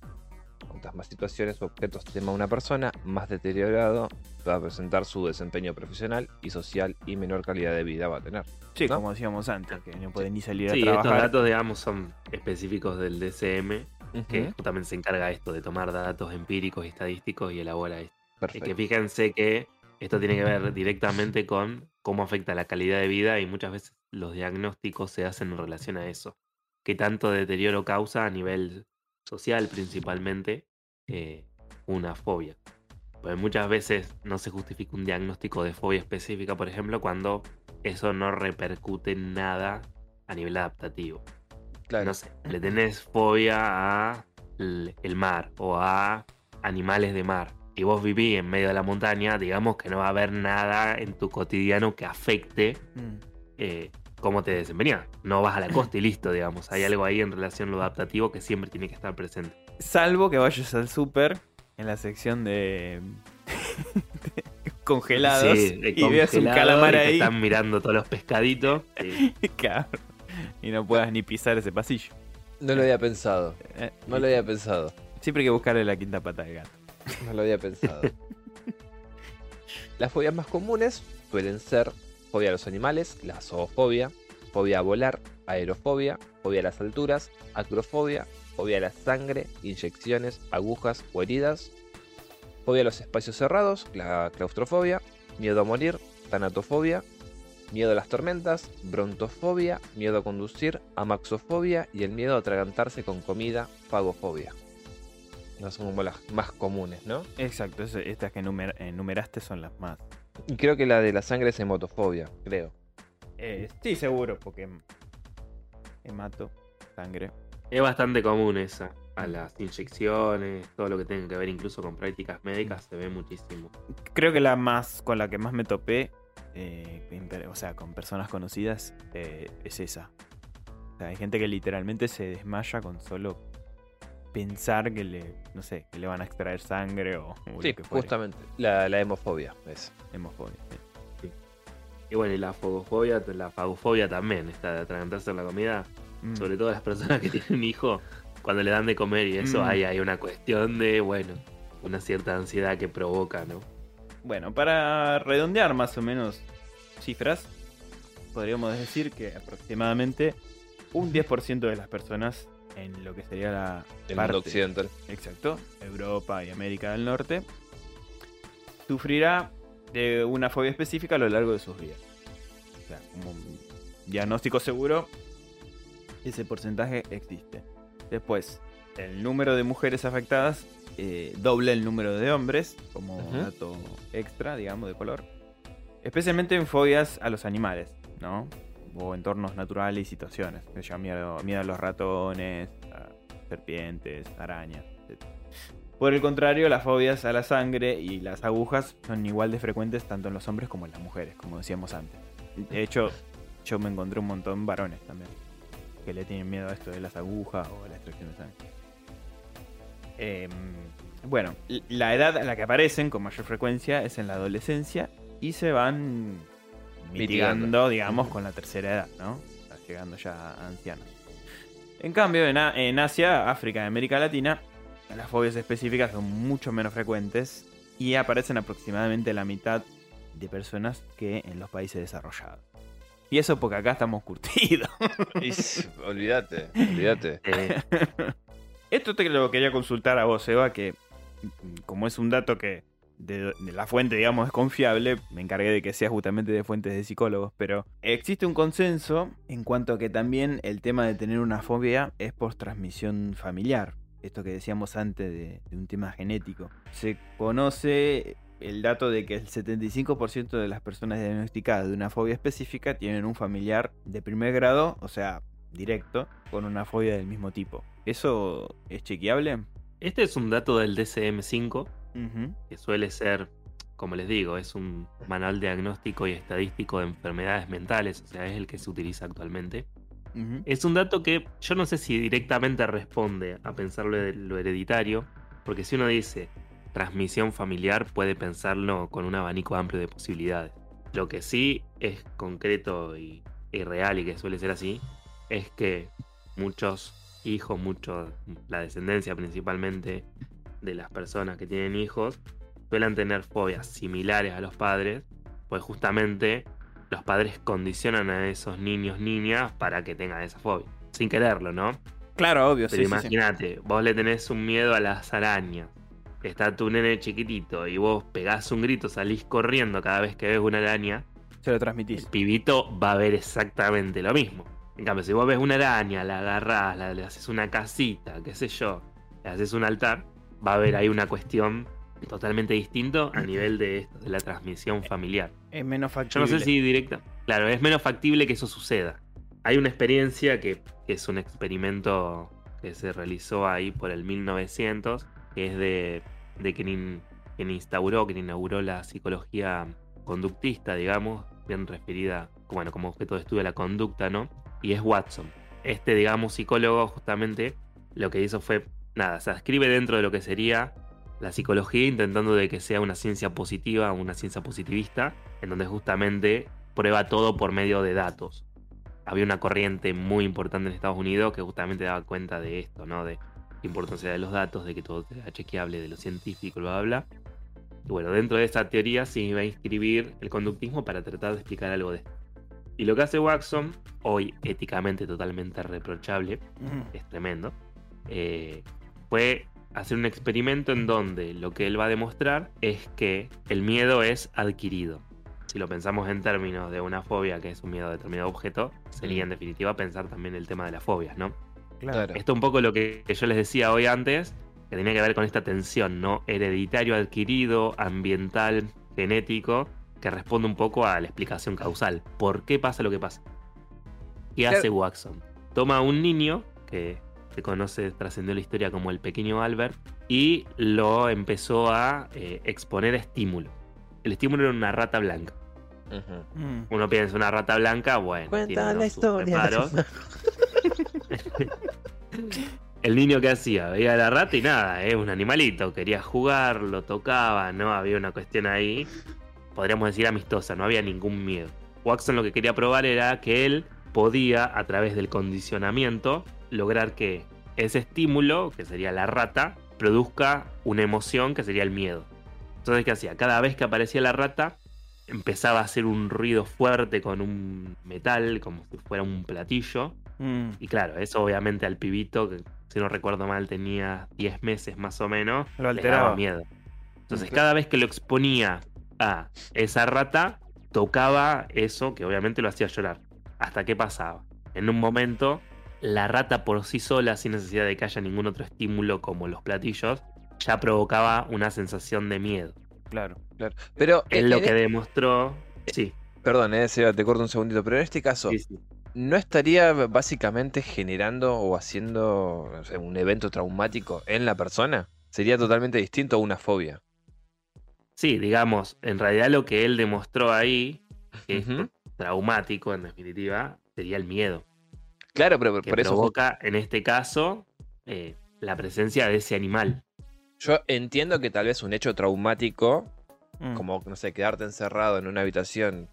Cuantas más situaciones u objetos tema una persona, más deteriorado va a presentar su desempeño profesional y social y menor calidad de vida va a tener. Sí, ¿No? como decíamos antes, que no pueden ni salir a Sí, estos trabajar. datos, digamos, son específicos del DCM, que justamente se encarga esto de tomar datos empíricos y estadísticos y elabora esto. Es Perfecto. que fíjense que esto tiene que ver directamente con cómo afecta la calidad de vida y muchas veces los diagnósticos se hacen en relación a eso. ¿Qué tanto deterioro causa a nivel social principalmente eh, una fobia? Pues muchas veces no se justifica un diagnóstico de fobia específica, por ejemplo, cuando eso no repercute en nada a nivel adaptativo. Claro. No sé, le tenés fobia a el mar o a animales de mar. Y vos vivís en medio de la montaña, digamos que no va a haber nada en tu cotidiano que afecte Mm. eh, cómo te desempeñás. No vas a la costa y listo, digamos. Hay algo ahí en relación a lo adaptativo que siempre tiene que estar presente. Salvo que vayas al súper en la sección de, de congelados Sí, de y veas un calamar y te ahí Están mirando todos los pescaditos. sí. claro, y no puedas ni pisar ese pasillo. No lo había pensado. No lo había pensado. Siempre hay que buscarle la quinta pata de gato. No lo había pensado. Las fobias más comunes suelen ser fobia a los animales, la zoofobia, fobia a volar, aerofobia, fobia a las alturas, acrofobia, fobia a la sangre, inyecciones, agujas o heridas, fobia a los espacios cerrados, la claustrofobia, miedo a morir, tanatofobia, miedo a las tormentas, brontofobia, miedo a conducir, amaxofobia y el miedo a atragantarse con comida, fagofobia. No son como las más comunes, ¿no? Exacto, es- estas que enumer- enumeraste son las más. Y creo que la de la sangre es hemotofobia, creo. Eh, sí, seguro, porque hemato, sangre. Es bastante común esa. A las inyecciones, todo lo que tenga que ver incluso con prácticas médicas, se ve muchísimo. Creo que la más con la que más me topé, eh, o sea, con personas conocidas, eh, es esa. O sea, hay gente que literalmente se desmaya con solo pensar que le, no sé, que le van a extraer sangre o, o Sí, lo que fuere. justamente. La, la hemofobia es. Hemofobia, sí. Y bueno, y la fagofobia, la fagofobia también, está de atragantarse en la comida. Mm. Sobre todo las personas que tienen hijo, cuando le dan de comer y eso, Mm. ahí hay una cuestión de, bueno, una cierta ansiedad que provoca, ¿no? Bueno, para redondear más o menos cifras, podríamos decir que aproximadamente un 10% de las personas en lo que sería la El parte- mundo occidental. Exacto, Europa y América del Norte, sufrirá de una fobia específica a lo largo de sus vidas. O sea, como un diagnóstico seguro, ese porcentaje existe. Después, el número de mujeres afectadas eh, dobla el número de hombres, como Ujú. dato extra, digamos, de color. Especialmente en fobias a los animales, ¿no? O entornos naturales y situaciones. Llama miedo, miedo a los ratones, a serpientes, arañas, etc. Por el contrario, las fobias a la sangre y las agujas son igual de frecuentes tanto en los hombres como en las mujeres, como decíamos antes. De hecho, yo me encontré un montón varones también que le tienen miedo a esto de las agujas o a la extracción de sangre. Em, bueno, la edad a la que aparecen con mayor frecuencia es en la adolescencia y se van mitigando, Mitigando. digamos, con la tercera edad, ¿no? Llegando ya a ancianos. En cambio, en Asia, África y América Latina, las fobias específicas son mucho menos frecuentes y aparecen aproximadamente la mitad de personas que en los países desarrollados. Y eso porque acá estamos curtidos. Olvídate, olvídate. Eh, Esto te lo quería consultar a vos, Eva, que mm, como es un dato que de, de la fuente, digamos, es confiable, me encargué de que sea justamente de fuentes de psicólogos, pero existe un consenso en cuanto a que también el tema de tener una fobia es por transmisión familiar. Esto que decíamos antes de, de un tema genético. Se conoce el dato de que el 75% de las personas diagnosticadas de una fobia específica tienen un familiar de primer grado, o sea, directo, con una fobia del mismo tipo. ¿Eso es chequeable? este es un dato del DCM5, Ujú. que suele ser, como les digo, es un manual diagnóstico y estadístico de enfermedades mentales, o sea, es el que se utiliza actualmente. Es un dato que yo no sé si directamente responde a pensarlo de lo hereditario, porque si uno dice transmisión familiar puede pensarlo con un abanico amplio de posibilidades. Lo que sí es concreto y, y real y que suele ser así, es que muchos hijos, muchos, la descendencia principalmente de las personas que tienen hijos, suelen tener fobias similares a los padres, pues justamente los padres condicionan a esos niños, niñas, para que tengan esa fobia. Sin quererlo, ¿no? Claro, obvio, Pero sí, sí, sí. imagínate, vos le tenés un miedo a las arañas. Está tu nene chiquitito y vos pegás un grito, salís corriendo cada vez que ves una araña, Se lo el transmitís. pibito va a ver exactamente lo mismo. En cambio, si vos ves una araña, la agarrás, la- le haces una casita, qué sé yo, le haces un altar, va a haber ahí una cuestión totalmente distinto a nivel de, esto, de la transmisión familiar. Es menos Yo factible. no sé si directa. Claro, es menos factible que eso suceda. Hay una experiencia que, que es un experimento que se realizó ahí por el 1900, que es de, quien, in- quien instauró, quien inauguró la psicología conductista, digamos, bien referida, bueno, como objeto de estudio a la conducta, ¿no? Y es Watson. Este, digamos, psicólogo justamente lo que hizo fue, nada, se escribe dentro de lo que sería la psicología intentando de que sea una ciencia positiva, una ciencia positivista, en donde justamente prueba todo por medio de datos. Había una corriente muy importante en Estados Unidos que justamente daba cuenta de esto, ¿no? De importancia de los datos, de que todo sea chequeable, de lo científico, bla, bla, bla. Y bueno, dentro de esta teoría se iba a inscribir el conductismo para tratar de explicar algo de esto. Y lo que hace Watson, hoy éticamente totalmente reprochable, es tremendo, eh, fue hacer un experimento en donde lo que él va a demostrar es que el miedo es adquirido. Si lo pensamos en términos de una fobia, que es un miedo a determinado objeto, sería en definitiva pensar también el tema de las fobias, ¿no? Claro. Esto un poco lo que, yo les decía hoy antes, que tenía que ver con esta tensión, ¿no? Hereditario adquirido, ambiental, genético, que responde un poco a la explicación causal. ¿Por qué pasa lo que pasa? ¿Qué Claro. hace Watson? Toma a un niño que se conoce, trascendió la historia como el pequeño Albert, y lo empezó a eh, exponer a estímulo. El estímulo era una rata blanca. Mm. Uno piensa una rata blanca, bueno, tiene unos sus reparos. El niño que hacía, veía a la rata y nada, es un animalito, quería jugar, lo tocaba, no había una cuestión ahí, podríamos decir amistosa, no había ningún miedo. Watson lo que quería probar era que él podía, a través del condicionamiento, lograr que ese estímulo, que sería la rata, produzca una emoción que sería el miedo. Entonces, ¿qué hacía? Cada vez que aparecía la rata, empezaba a hacer un ruido fuerte con un metal, como si fuera un platillo, Mm, Y claro, eso obviamente al pibito, que si no recuerdo mal tenía 10 meses más o menos, Lo le alteraba. daba miedo. Entonces cada vez que lo exponía a esa rata, tocaba eso que obviamente lo hacía llorar. ¿Hasta qué pasaba? En un momento, la rata por sí sola, sin necesidad de que haya ningún otro estímulo como los platillos, ya provocaba una sensación de miedo. claro. Pero Él en- lo que e- demostró... Sí, Perdón, eh, Seba, te corto un segundito, pero en este caso, sí, sí. ¿No estaría básicamente generando o haciendo no sé, un evento traumático en la persona? Sería totalmente distinto a una fobia. Sí, digamos, en realidad lo que él demostró ahí, que es Ujú. traumático en definitiva, sería el miedo. Claro, pero por, Que por eso provoca, en este caso, eh, la presencia de ese animal. yo entiendo que tal vez un hecho traumático, Mm, como, no sé, quedarte encerrado en una habitación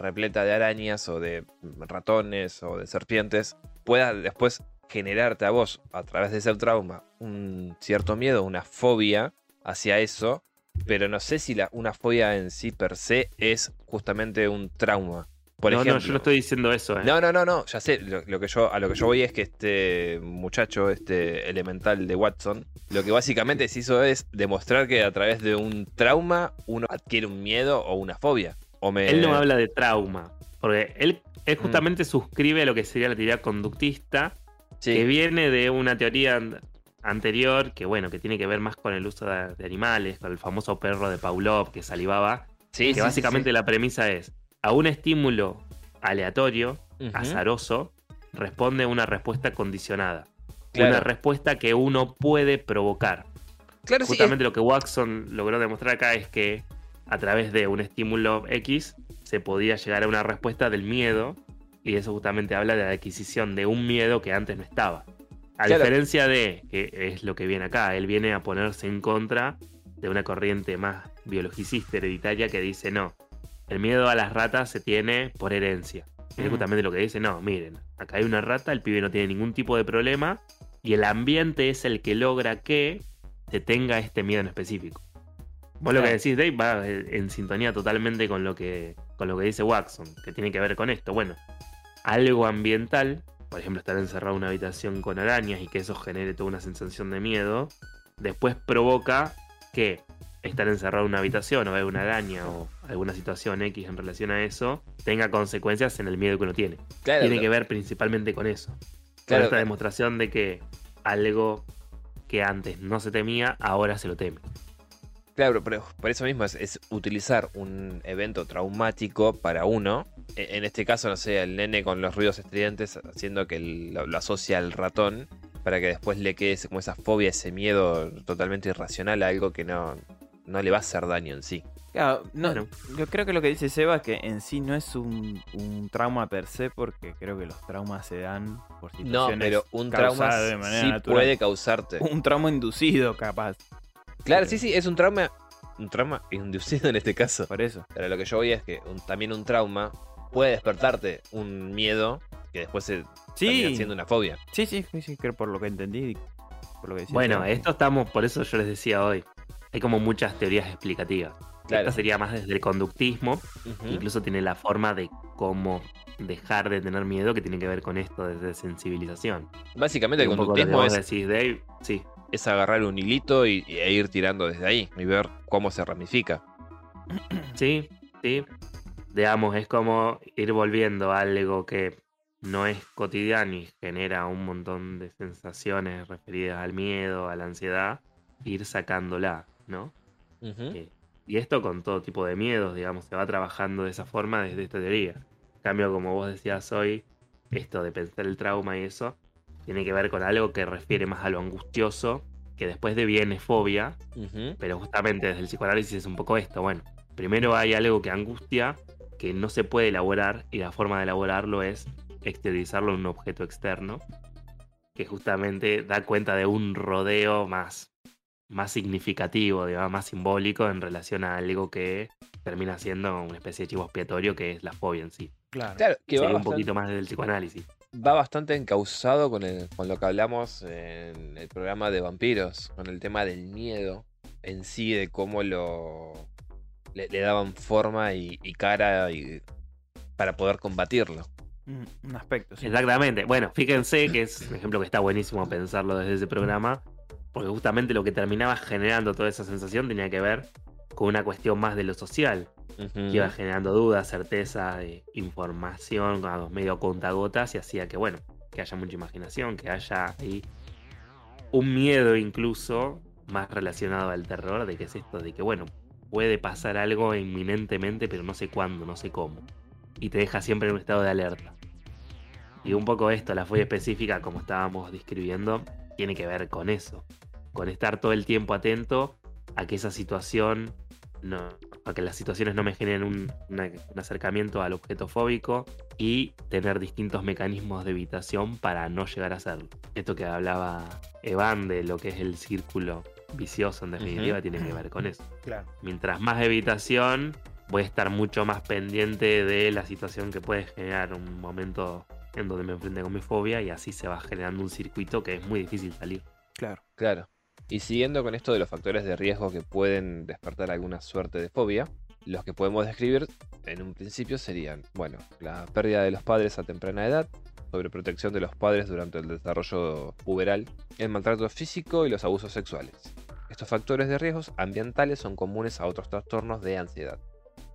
repleta de arañas o de ratones o de serpientes, pueda después generarte a vos, a través de ese trauma, un cierto miedo, una fobia hacia eso, pero no sé si la, una fobia en sí per se es justamente un trauma. Por no, ejemplo, no, yo no estoy diciendo eso. ¿eh? no, no, no, no, ya sé, lo, lo que yo, a lo que yo voy es que este muchacho, este elemental de Watson, lo que básicamente se hizo es demostrar que a través de un trauma uno adquiere un miedo o una fobia. O me... Él no habla de trauma, porque él, él Mm. justamente suscribe a lo que sería la teoría conductista, Sí, que viene de una teoría an- anterior, que bueno, que tiene que ver más con el uso de, de animales, con el famoso perro de Pavlov que salivaba, sí, que sí, básicamente la premisa es, a un estímulo aleatorio, azaroso, responde una respuesta condicionada. Claro. Una respuesta que uno puede provocar. Claro, sí, Justamente lo que Watson logró demostrar acá es que a través de un estímulo X se podía llegar a una respuesta del miedo y eso justamente habla de la adquisición de un miedo que antes no estaba. A Claro. diferencia de, que es lo que viene acá, él viene a ponerse en contra de una corriente más biologicista hereditaria que dice no, el miedo a las ratas se tiene por herencia. Es justamente lo que dice, no, miren, acá hay una rata, el pibe no tiene ningún tipo de problema y el ambiente es el que logra que se tenga este miedo en específico. Vos lo que decís, Dave, va en sintonía totalmente con lo que con lo que dice Watson, que tiene que ver con esto. Bueno, algo ambiental, por ejemplo, estar encerrado en una habitación con arañas y que eso genere toda una sensación de miedo, después provoca que estar encerrado en una habitación o ver una araña o alguna situación X en relación a eso tenga consecuencias en el miedo que uno tiene. claro, tiene que ver principalmente con eso. Con Claro, esta claro. demostración de que algo que antes no se temía, ahora se lo teme. Claro, pero por eso mismo es, es utilizar un evento traumático para uno. E- En este caso, no sé, el nene con los ruidos estridentes haciendo que lo, lo asocia al ratón para que después le quede ese- como esa fobia, ese miedo totalmente irracional a algo que no, no le va a hacer daño en sí. Claro, no, Bueno. yo creo que lo que dice Seba es que en sí no es un, un trauma per se, porque creo que los traumas se dan por No, situaciones pero un trauma de manera sí natural. puede causarte. Un trauma inducido, capaz. Claro, sí, sí, es un trauma, un trauma inducido en este caso. Por eso. Pero lo que yo voy es que un- también un trauma puede despertarte un miedo que después se termina Sí, siendo una fobia. sí, sí, sí, sí, creo por lo que entendí. Por lo que decía Bueno, esto estamos, por eso yo les decía hoy, hay como muchas teorías explicativas. Claro. Esta sería más desde el conductismo, incluso tiene la forma de cómo dejar de tener miedo que tiene que ver con esto desde sensibilización. Básicamente Y el conductismo es, decís, Dave, sí, es agarrar un hilito y, e ir tirando desde ahí y ver cómo se ramifica. Sí, sí. Digamos, es como ir volviendo a algo que no es cotidiano y genera un montón de sensaciones referidas al miedo, a la ansiedad, ir sacándola, ¿no? Eh, y esto con todo tipo de miedos, digamos, se va trabajando de esa forma desde esta teoría. En cambio, como vos decías hoy, esto de pensar el trauma y eso, tiene que ver con algo que refiere más a lo angustioso, que después deviene fobia, Ujú. pero justamente desde el psicoanálisis es un poco esto. Bueno, primero hay algo que angustia, que no se puede elaborar, y la forma de elaborarlo es exteriorizarlo en un objeto externo, que justamente da cuenta de un rodeo más, más significativo, digamos, más simbólico en relación a algo que termina siendo una especie de chivo expiatorio, que es la fobia en sí. Claro. Claro, que va Sería un bastante, poquito más del psicoanálisis. Va bastante encauzado con, el- con lo que hablamos en el programa de vampiros, con el tema del miedo en sí, de cómo lo le, le daban forma y, y cara y- para poder combatirlo. Un, un aspecto, sí. Exactamente. Bueno, fíjense que es un ejemplo que está buenísimo pensarlo desde ese programa, porque justamente lo que terminaba generando toda esa sensación tenía que ver con una cuestión más de lo social, Que iba generando dudas, certeza, eh, información, a los medio contagotas y hacía que, bueno, que haya mucha imaginación, que haya ahí un miedo incluso más relacionado al terror, de que es esto, de que, bueno, puede pasar algo inminentemente, pero no sé cuándo, no sé cómo. Y te deja siempre en un estado de alerta. Y un poco esto, la fobia específica, como estábamos describiendo, tiene que ver con eso. Con estar todo el tiempo atento a que esa situación no, a que las situaciones no me generen un, una- un acercamiento al objeto fóbico y tener distintos mecanismos de evitación para no llegar a hacerlo. Esto que hablaba Evan de lo que es el círculo vicioso en definitiva tiene que ver con eso. Claro. Mientras más evitación, voy a estar mucho más pendiente de la situación que puede generar un momento en donde me enfrente con mi fobia y así se va generando un circuito que es muy difícil salir. Claro. Claro. Y siguiendo con esto de los factores de riesgo que pueden despertar alguna suerte de fobia, los que podemos describir en un principio serían, bueno, la pérdida de los padres a temprana edad, sobreprotección de los padres durante el desarrollo puberal, el maltrato físico y los abusos sexuales. Estos factores de riesgos ambientales son comunes a otros trastornos de ansiedad.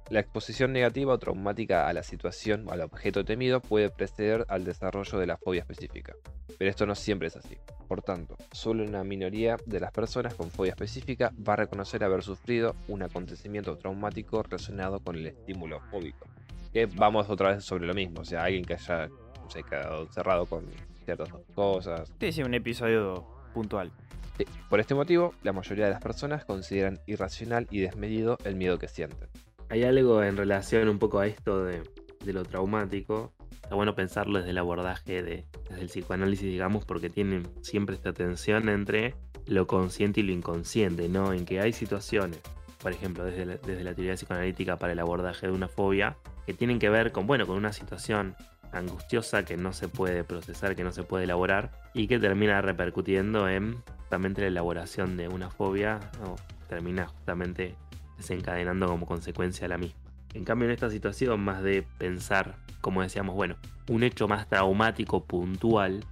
La exposición negativa o traumática a la situación o al objeto temido puede preceder al desarrollo de la fobia específica, pero esto no siempre es así. Por tanto, solo una minoría de las personas con fobia específica va a reconocer haber sufrido un acontecimiento traumático relacionado con el estímulo fóbico. Que vamos otra vez sobre lo mismo, o sea, alguien que haya no sé, quedado encerrado con ciertas cosas. Sí, sí, un episodio puntual. Sí, Por este motivo, la mayoría de las personas consideran irracional y desmedido el miedo que sienten. Hay algo en relación un poco a esto de, lo traumático. Está bueno pensarlo desde el abordaje de, desde el psicoanálisis, digamos, porque tienen siempre esta tensión entre lo consciente y lo inconsciente, ¿no? En que hay situaciones, por ejemplo, desde la, desde la teoría psicoanalítica para el abordaje de una fobia, que tienen que ver con, bueno, con una situación angustiosa que no se puede procesar, que no se puede elaborar y que termina repercutiendo en justamente la elaboración de una fobia o termina justamente desencadenando como consecuencia la misma. En cambio, en esta situación, más de pensar, como decíamos, bueno, un hecho más traumático puntual,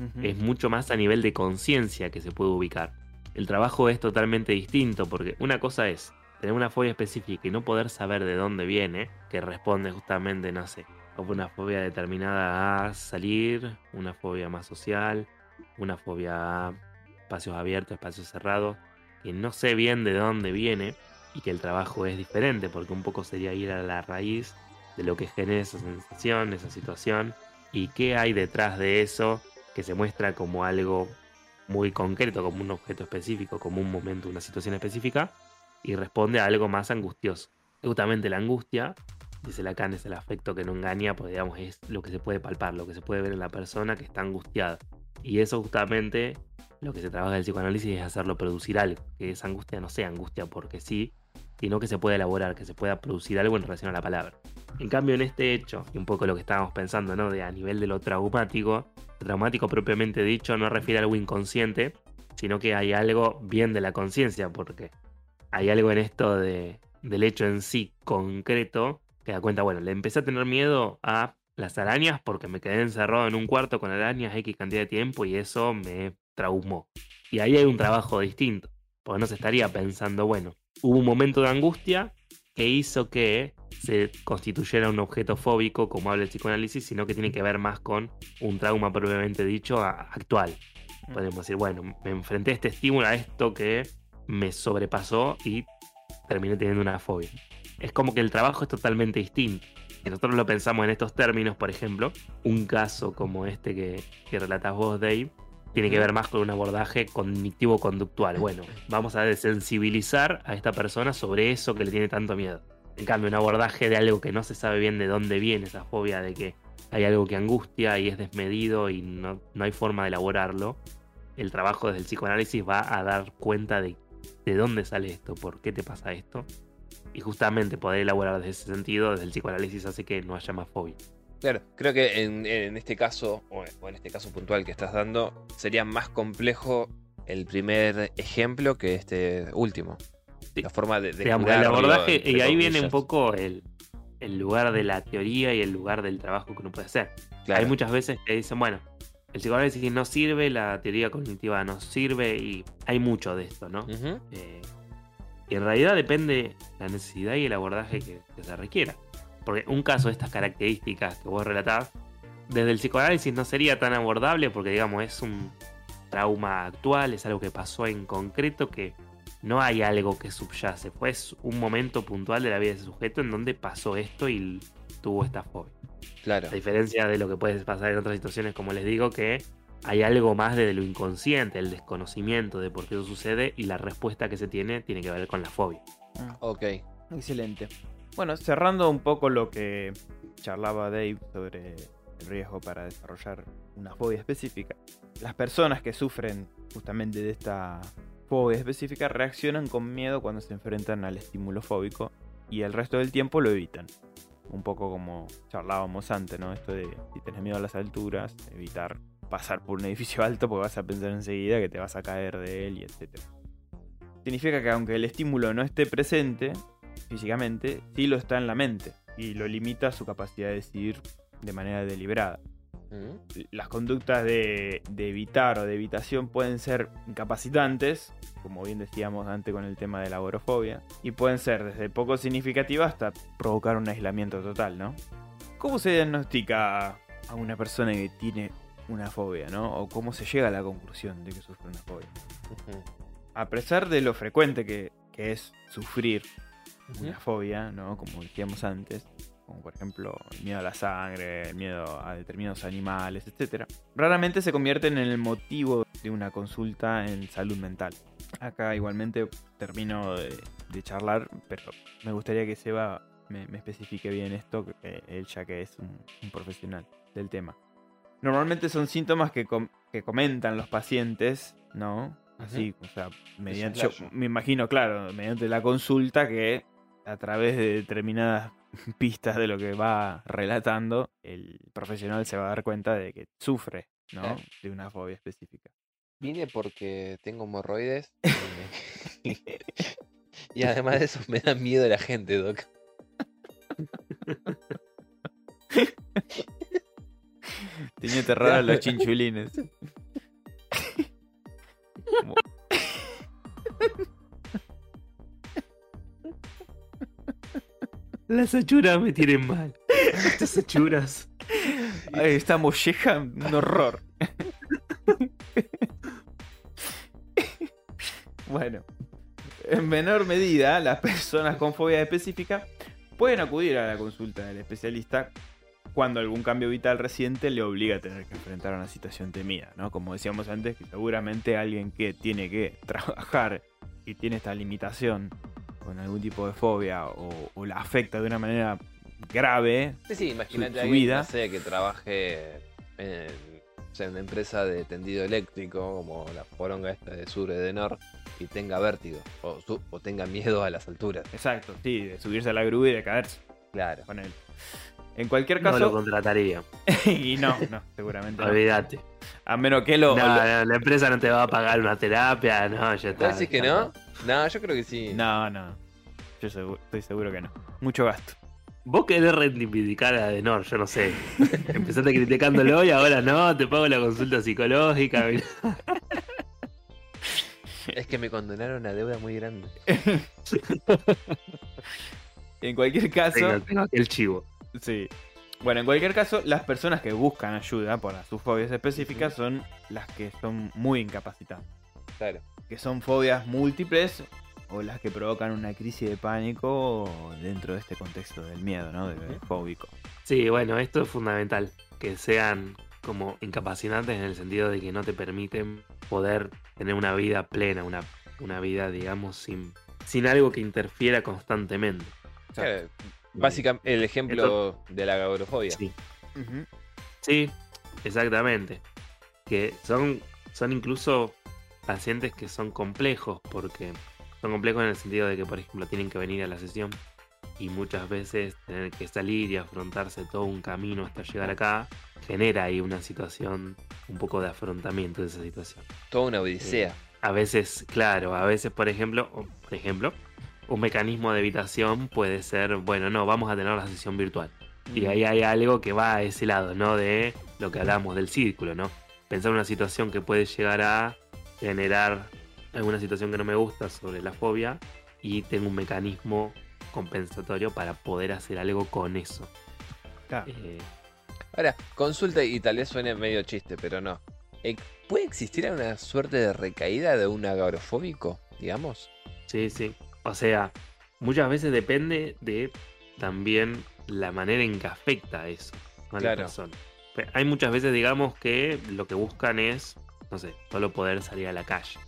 Ujú. es mucho más a nivel de conciencia que se puede ubicar. El trabajo es totalmente distinto porque una cosa es tener una fobia específica y no poder saber de dónde viene, que responde justamente, no sé, a una fobia determinada a salir, una fobia más social, una fobia a espacios abiertos, espacios cerrados, que no sé bien de dónde viene y que el trabajo es diferente porque un poco sería ir a la raíz de lo que genera esa sensación, esa situación y qué hay detrás de eso que se muestra como algo muy concreto, como un objeto específico, como un momento, una situación específica, y responde a algo más angustioso. Justamente la angustia, dice Lacan, es el afecto que no engaña, pues digamos, es lo que se puede palpar, lo que se puede ver en la persona que está angustiada. Y eso justamente lo que se trabaja en el psicoanálisis es hacerlo producir algo, que esa angustia no sea angustia porque sí, sino que se pueda elaborar, que se pueda producir algo en relación a la palabra. En cambio, en este hecho, y un poco lo que estábamos pensando, ¿no? De a nivel de lo traumático, lo traumático propiamente dicho no refiere a algo inconsciente, sino que hay algo bien de la conciencia, porque hay algo en esto de, del hecho en sí concreto que da cuenta, bueno, le empecé a tener miedo a las arañas porque me quedé encerrado en un cuarto con arañas X cantidad de tiempo y eso me traumó. Y ahí hay un trabajo distinto, porque no se estaría pensando, bueno, hubo un momento de angustia que hizo que se constituyera un objeto fóbico, como habla el psicoanálisis, sino que tiene que ver más con un trauma propiamente dicho a- actual. Podemos decir, bueno, me enfrenté a este estímulo, a esto que me sobrepasó y terminé teniendo una fobia. Es como que el trabajo es totalmente distinto. Si nosotros lo pensamos en estos términos, por ejemplo, un caso como este que, que relatas vos, Dave, tiene que ver más con un abordaje cognitivo-conductual. Bueno, vamos a desensibilizar a esta persona sobre eso que le tiene tanto miedo. En cambio, un abordaje de algo que no se sabe bien de dónde viene esa fobia, de que hay algo que angustia y es desmedido y no, no hay forma de elaborarlo, el trabajo desde el psicoanálisis va a dar cuenta de de dónde sale esto, por qué te pasa esto. Y justamente poder elaborar desde ese sentido, desde el psicoanálisis, hace que no haya más fobia. Claro, creo que en, en este caso, o o en este caso puntual que estás dando, sería más complejo el primer ejemplo que este último. Sí. La forma de, de Digamos, el abordaje, y ahí viene un poco el, el lugar de la teoría y el lugar del trabajo que uno puede hacer. Claro. Hay muchas veces que dicen, bueno, el psicoanálisis no sirve, la teoría cognitiva no sirve y hay mucho de esto, ¿no? Eh, y en realidad depende la necesidad y el abordaje que, que se requiera. Porque un caso de estas características que vos relatás, desde el psicoanálisis no sería tan abordable porque, digamos, es un trauma actual, es algo que pasó en concreto que no hay algo que subyace. Fue un momento puntual de la vida de ese sujeto en donde pasó esto y tuvo esta fobia. Claro. A diferencia de lo que puede pasar en otras situaciones, como les digo, que hay algo más de lo inconsciente, el desconocimiento de por qué eso sucede y la respuesta que se tiene tiene que ver con la fobia. Ok. Excelente. Bueno, cerrando un poco lo que charlaba Dave sobre el riesgo para desarrollar una fobia específica, las personas que sufren justamente de esta fobia específica reaccionan con miedo cuando se enfrentan al estímulo fóbico y el resto del tiempo lo evitan. Un poco como charlábamos antes, ¿no? Esto de si tenés miedo a las alturas, evitar pasar por un edificio alto porque vas a pensar enseguida que te vas a caer de él y etc. Significa que aunque el estímulo no esté presente físicamente, sí lo está en la mente y lo limita su capacidad de decidir de manera deliberada. Ujú. Las conductas de, de evitar o de evitación pueden ser incapacitantes, como bien decíamos antes con el tema de la agorafobia, y pueden ser desde poco significativas hasta provocar un aislamiento total, ¿no? ¿Cómo se diagnostica a una persona que tiene una fobia, ¿no? O cómo se llega a la conclusión de que sufre una fobia. A pesar de lo frecuente que, que es sufrir Una fobia, ¿no? Como decíamos antes, como por ejemplo el miedo a la sangre, el miedo a determinados animales, etc. Raramente se convierten en el motivo de una consulta en salud mental. Acá igualmente termino de, de charlar, pero me gustaría que Seba me, me especifique bien esto, que él ya que es un, un profesional del tema. Normalmente son síntomas que, com- que comentan los pacientes, ¿no? Así, o sea, mediante, yo me imagino, claro, mediante la consulta que a través de determinadas pistas de lo que va relatando, el profesional se va a dar cuenta de que sufre, ¿no? Claro. De una fobia específica. Vine porque tengo hemorroides. y además de eso me da miedo la gente, Doc. Tenía terror a los chinchulines. Las achuras me tienen mal. Estas achuras. Ay, esta molleja, un horror. bueno, en menor medida, las personas con fobia específica pueden acudir a la consulta del especialista cuando algún cambio vital reciente le obliga a tener que enfrentar una situación temida, ¿no? Como decíamos antes, que seguramente alguien que tiene que trabajar y tiene esta limitación con algún tipo de fobia o, o la afecta de una manera grave, Sí, sí, imagínate su a alguien, vida. no sé, que trabaje en, o sea, en una empresa de tendido eléctrico, como la poronga esta de Sur de Nor, y tenga vértigo, o, su- o tenga miedo a las alturas. Exacto, sí, de subirse a la grúa y de caerse Claro. con él. En cualquier No lo caso, contrataría. y no, no, seguramente no. Olvídate. A menos que lo. No, lo- no, la empresa no te va a pagar una terapia, no, ya está. ¿Vos decís que no? No, yo creo que sí. No, no. Yo seguro- estoy seguro que no. Mucho gasto. Vos querés reivindicar a Adenor, yo no sé. Empezaste criticándolo y ahora no, te pago la consulta psicológica. Es que me condonaron una deuda muy grande. En cualquier caso. Tengo, tengo aquí el chivo. Sí. Bueno, en cualquier caso, las personas que buscan ayuda por sus fobias específicas son las que son muy incapacitadas. Claro. Que son fobias múltiples o las que provocan una crisis de pánico dentro de este contexto del miedo, ¿no? De, de fóbico. Sí, bueno, esto es fundamental. Que sean como incapacitantes en el sentido de que no te permiten poder tener una vida plena, una, una vida, digamos, sin, sin algo que interfiera constantemente. Claro, Básicamente, el ejemplo de la agorafobia. Sí. Sí, exactamente. Que son, son incluso pacientes que son complejos, porque son complejos en el sentido de que, por ejemplo, tienen que venir a la sesión y muchas veces tener que salir y afrontarse todo un camino hasta llegar acá, genera ahí una situación, un poco de afrontamiento de esa situación. Toda una odisea. A veces, claro, a veces, por ejemplo, por ejemplo, un mecanismo de evitación puede ser, bueno, no, vamos a tener la sesión virtual. Y Mm. ahí hay algo que va a ese lado, ¿no? De lo que hablamos del círculo, ¿no? Pensar una situación que puede llegar a generar alguna situación que no me gusta sobre la fobia y tengo un mecanismo compensatorio para poder hacer algo con eso. Claro. Eh, Ahora, consulta y tal vez suene medio chiste, pero no. Eh, ¿Puede existir una suerte de recaída de un agorofóbico, digamos? Sí, sí. O sea, muchas veces depende de también la manera en que afecta eso a la Claro. persona. Pe- Hay muchas veces, digamos, que lo que buscan es, no sé, solo poder salir a la calle.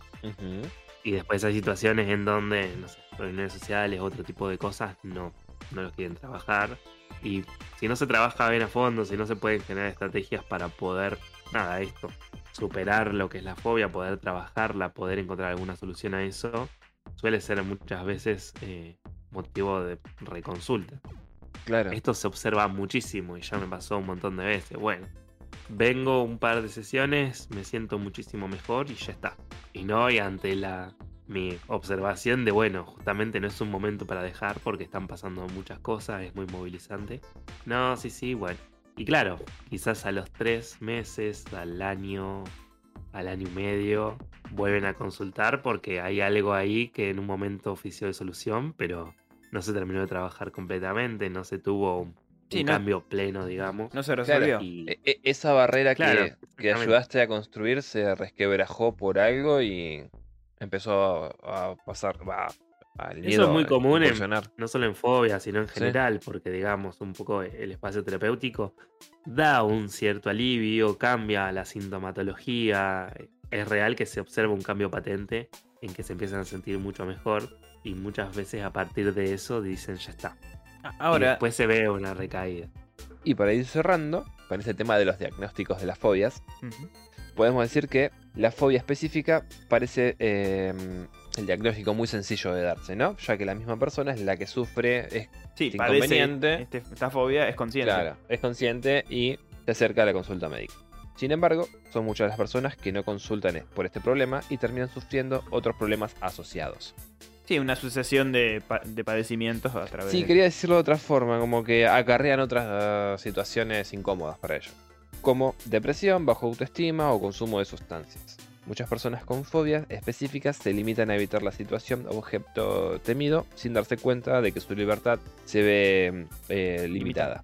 Y después hay situaciones en donde, no sé, reuniones sociales, otro tipo de cosas, no, no los quieren trabajar. Y si no se trabaja bien a fondo, si no se pueden generar estrategias para poder, nada, esto, superar lo que es la fobia, poder trabajarla, poder encontrar alguna solución a eso, suele ser muchas veces eh, motivo de reconsulta. Claro. Esto se observa muchísimo y ya me pasó un montón de veces. Bueno, vengo un par de sesiones, me siento muchísimo mejor y ya está. Y no y ante la mi observación de bueno, justamente no es un momento para dejar porque están pasando muchas cosas, es muy movilizante. No, sí, sí, bueno. Y claro, quizás a los tres meses, al año, al año y medio, vuelven a consultar porque hay algo ahí que en un momento ofició de solución, pero no se terminó de trabajar completamente, no se tuvo Sí, un no- cambio pleno, digamos. No se resolvió. Y- E- e- esa barrera Claro, que, ayudaste a construir se resquebrajó por algo y empezó a, a pasar. va, al Eso es muy a común en- no solo en fobia, sino en Sí. general, porque digamos, un poco el espacio terapéutico da un cierto alivio, cambia la sintomatología, es real que se observa un cambio patente en que se empiezan a sentir mucho mejor y muchas veces a partir de eso dicen ya está. Y Ahora, después se ve una recaída. Y para ir cerrando, con este tema de los diagnósticos de las fobias, podemos decir que la fobia específica parece eh, el diagnóstico muy sencillo de darse, ¿no? Ya que la misma persona es la que sufre, es, sí, este inconveniente. este- esta fobia, es consciente. claro, es consciente y se acerca a la consulta médica. Sin embargo, son muchas las personas que no consultan por este problema y terminan sufriendo otros problemas asociados. Sí, una sucesión de, pa- de padecimientos a través Sí, de... quería decirlo de otra forma, como que acarrean otras ah, situaciones incómodas para ellos, como depresión, bajo autoestima o consumo de sustancias. Muchas personas con fobias específicas se limitan a evitar la situación o objeto temido sin darse cuenta de que su libertad se ve eh, limitada.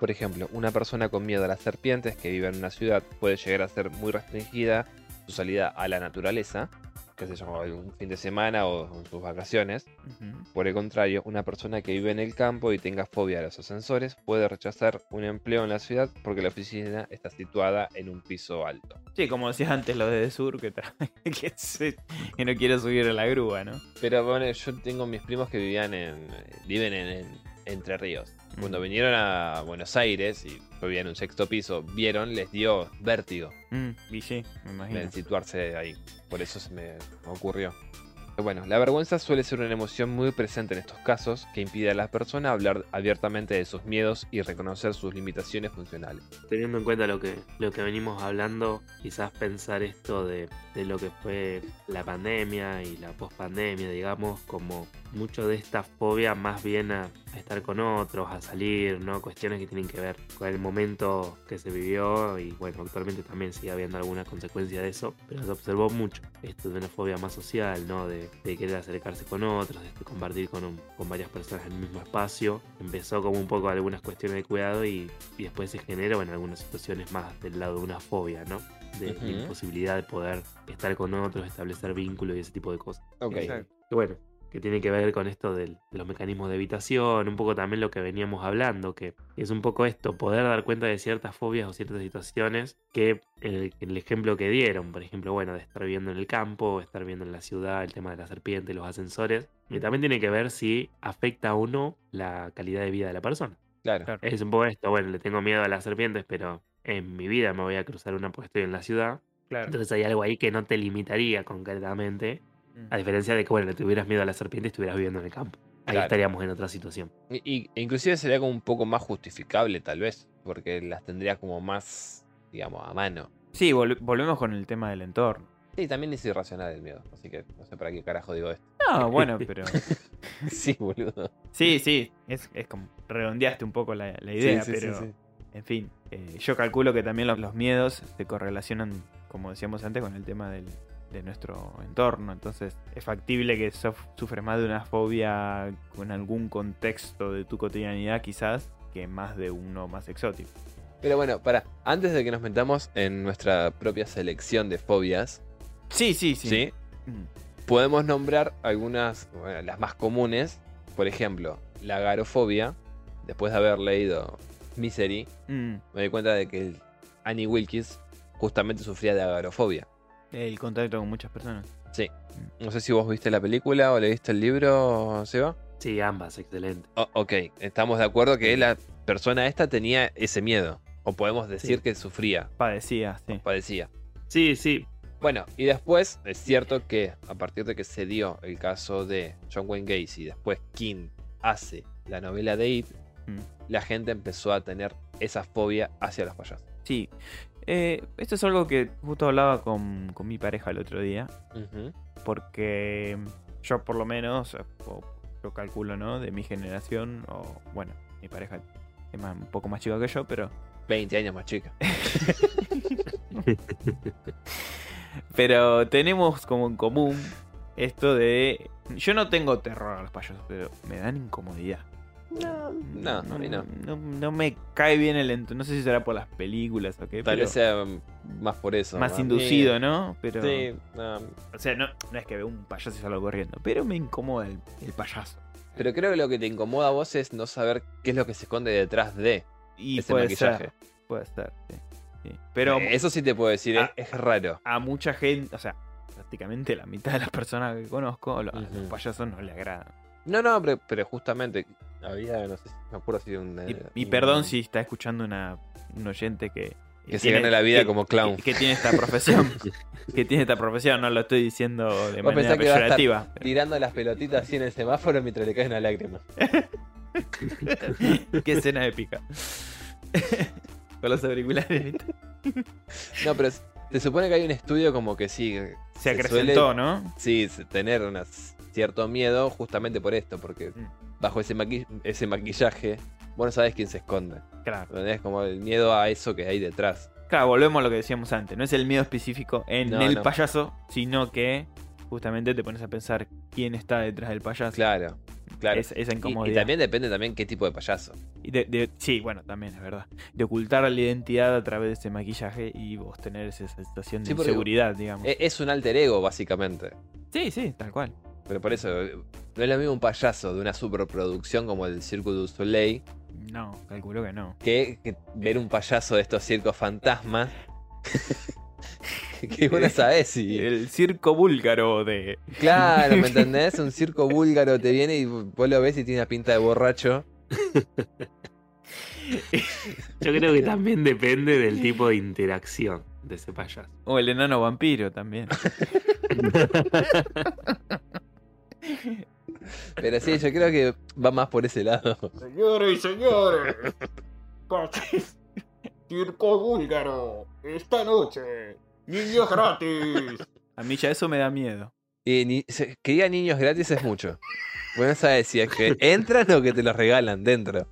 Por ejemplo, una persona con miedo a las serpientes que vive en una ciudad puede llegar a ser muy restringida su salida a la naturaleza, que se llama un fin de semana o en sus vacaciones, Ujú. por el contrario, una persona que vive en el campo y tenga fobia a los ascensores puede rechazar un empleo en la ciudad porque la oficina está situada en un piso alto. Sí, como decías antes, lo de Sur, que, que, se- que no quiere subir a la grúa, ¿no? Pero bueno, yo tengo mis primos que vivían en, viven en, en Entre Ríos. Cuando vinieron a Buenos Aires y yo vivía en un sexto piso, vieron, les dio vértigo Mm, y sí, me imagino. en situarse ahí. Por eso se me ocurrió. Bueno, la vergüenza suele ser una emoción muy presente en estos casos que impide a la persona hablar abiertamente de sus miedos y reconocer sus limitaciones funcionales. Teniendo en cuenta lo que, lo que venimos hablando, quizás pensar esto de, de lo que fue la pandemia y la pospandemia, digamos, como mucho de esta fobia más bien a, a estar con otros, a salir, ¿no? Cuestiones que tienen que ver con el momento que se vivió y bueno, actualmente también sigue habiendo alguna consecuencia de eso, pero se observó mucho esto de una fobia más social, ¿no? De, de querer acercarse con otros, de compartir con, un- con varias personas en el mismo espacio. Empezó como un poco algunas cuestiones de cuidado y, y después se generó en algunas situaciones más del lado de una fobia, ¿no? De imposibilidad de poder estar con otros, establecer vínculos y ese tipo de cosas. Ok. Bueno, que tiene que ver con esto de los mecanismos de evitación, un poco también lo que veníamos hablando, que es un poco esto, poder dar cuenta de ciertas fobias o ciertas situaciones que en el, en el ejemplo que dieron, por ejemplo, bueno, de estar viviendo en el campo, estar viviendo en la ciudad, el tema de la serpiente, los ascensores, y también tiene que ver si afecta o no la calidad de vida de la persona. Claro. Claro. Es un poco esto, bueno, le tengo miedo a las serpientes, pero en mi vida me voy a cruzar una porque estoy en la ciudad. Claro. Entonces hay algo ahí que no te limitaría concretamente. A diferencia de que, bueno, le tuvieras miedo a la serpiente y estuvieras viviendo en el campo. Ahí Claro. estaríamos en otra situación. Y, y- inclusive sería como un poco más justificable tal vez, porque las tendría como más, digamos, a mano. Sí, vol- volvemos con el tema del entorno. Sí, también es irracional el miedo, así que no sé para qué carajo digo esto. No, bueno, pero. sí, boludo. Sí, sí, es, es como redondeaste un poco la, la idea, Sí, sí, sí, pero sí. en fin, eh, yo calculo que también los, los miedos se correlacionan, como decíamos antes, con el tema del- de nuestro entorno. Entonces, es factible que sufres más de una fobia con algún contexto de tu cotidianidad, quizás, que más de uno más exótico. Pero bueno, para, antes de que nos metamos en nuestra propia selección de fobias, Sí, sí, sí. ¿sí? Mm, Podemos nombrar algunas, bueno, las más comunes. Por ejemplo, la agorafobia. Después de haber leído Misery, mm. me di cuenta de que Annie Wilkes justamente sufría de agorafobia. El contacto con muchas personas. No sé si vos viste la película o leíste el libro, Seba. Sí, ambas, excelente. O- ok, estamos de acuerdo que la persona esta tenía ese miedo. O podemos decir Sí. que sufría, Padecía, sí. padecía. Sí, sí. Bueno, y después es cierto que a partir de que se dio el caso de John Wayne Gacy y después King hace la novela de It, Mm. la gente empezó a tener esa fobia hacia los payasos. Sí. Eh, esto es algo que justo hablaba con, con mi pareja el otro día. Porque yo por lo menos, o yo calculo, ¿no? De mi generación, o bueno, mi pareja es más- un poco más chica que yo, pero 20 años más chica. pero tenemos como en común esto de yo no tengo terror a los payasos, pero me dan incomodidad. No, no, a mí no. no, no me cae bien el entorno. No sé si será por las películas o qué, Tal vez sea más por eso. más mí- inducido, ¿no? Pero Sí, no, o sea, no, no es que veo un payaso y salgo corriendo, pero me incomoda el, el payaso. pero creo que lo que te incomoda a vos es no saber qué es lo que se esconde detrás de Y ese puede maquillaje. ser, puede ser, sí. sí. Pero Eh, Eso sí te puedo decir, es, raro. a mucha gente, o sea, prácticamente la mitad de las personas que conozco, los Ujú. payasos no le agradan. No, no, pero, pero justamente había, no sé, si- me acuerdo si un... Y, eh, y perdón si está escuchando una, un oyente que... Que se gane la vida como clown. Que, que tiene esta profesión. que tiene esta profesión, no lo estoy diciendo de Vos manera que va a estar peyorativa. Tirando las pelotitas así en el semáforo mientras le cae una lágrima. Qué escena épica. Con los auriculares. ¿viste? No, pero se supone que hay un estudio como que sí, Se Se acrecentó, suele- ¿no? sí, tener una- cierto miedo justamente por esto, porque Mm. bajo ese, maqui- ese maquillaje vos no sabés quién se esconde. Claro. Es como el miedo a eso que hay detrás. Claro, volvemos a lo que decíamos antes. No es el miedo específico en No, el no. payaso, sino que justamente te pones a pensar quién está detrás del payaso. Claro, claro. Es- esa Y- y, incomodidad. también depende también qué tipo de payaso. Y de- de- sí, bueno, también es verdad. De ocultar la identidad a través de ese maquillaje y vos tener esa sensación de Sí, inseguridad, digamos. E- Es un alter ego, básicamente. sí, sí, tal cual. Pero por eso, no es lo mismo un payaso de una superproducción como el Circo du Soleil No, calculo que no. que, que ver un payaso de estos circos fantasmas. que vos no sabés si. El circo búlgaro de. Claro, ¿me entendés? Un circo búlgaro te viene y vos lo ves y tiene una pinta de borracho. Yo creo que también depende del tipo de interacción de ese payaso. O el enano vampiro también. Pero sí, yo creo que va más por ese lado. Señores y señores, circo búlgaro, esta noche, niños gratis. A mí ya eso me da miedo. Y ni- se- que diga niños gratis es mucho. Bueno, no sabes si es que entran o que te los regalan dentro.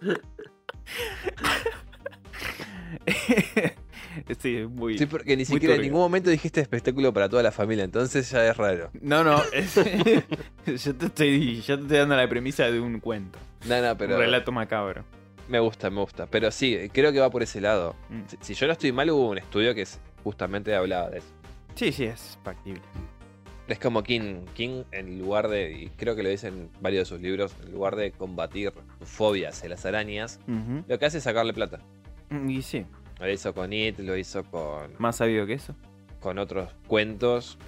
sí, es muy. Sí, porque ni siquiera en ningún momento dijiste espectáculo para toda la familia, entonces ya es raro. No, no, es- yo, te estoy, yo te estoy dando la premisa de un cuento, No, no, pero un relato macabro. me gusta, me gusta. Pero sí, creo que va por ese lado. Mm. Si, si yo no estoy mal, hubo un estudio que justamente hablaba de eso. Sí, sí, es factible. Es como King, King en lugar de, y creo que lo dice en varios de sus libros, en lugar de combatir fobias de las arañas, lo que hace es sacarle plata. Y sí, Lo hizo con It, lo hizo con, más sabido que eso. con otros cuentos.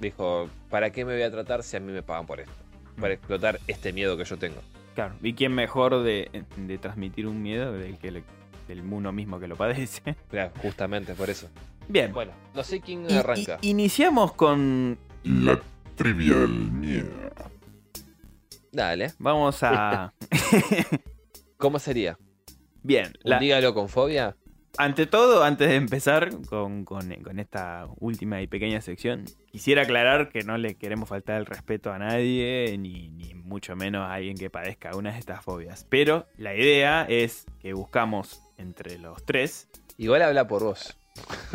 Dijo, ¿para qué me voy a tratar si a mí me pagan por esto? Para explotar este miedo que yo tengo. Claro, ¿y quién mejor de, de transmitir un miedo del que le- del uno mismo que lo padece? Claro, justamente por eso. Bien, Bueno, no sé quién arranca. iniciamos con. La trivial miedo. Dale. Vamos a. ¿Cómo sería? Bien, ¿Un la- dígalo con fobia? Ante todo, antes de empezar con, con- con esta última y pequeña sección, quisiera aclarar que no le queremos faltar el respeto a nadie, ni, ni mucho menos a alguien que padezca una de estas fobias. Pero la idea es que buscamos entre los tres. Igual habla por vos.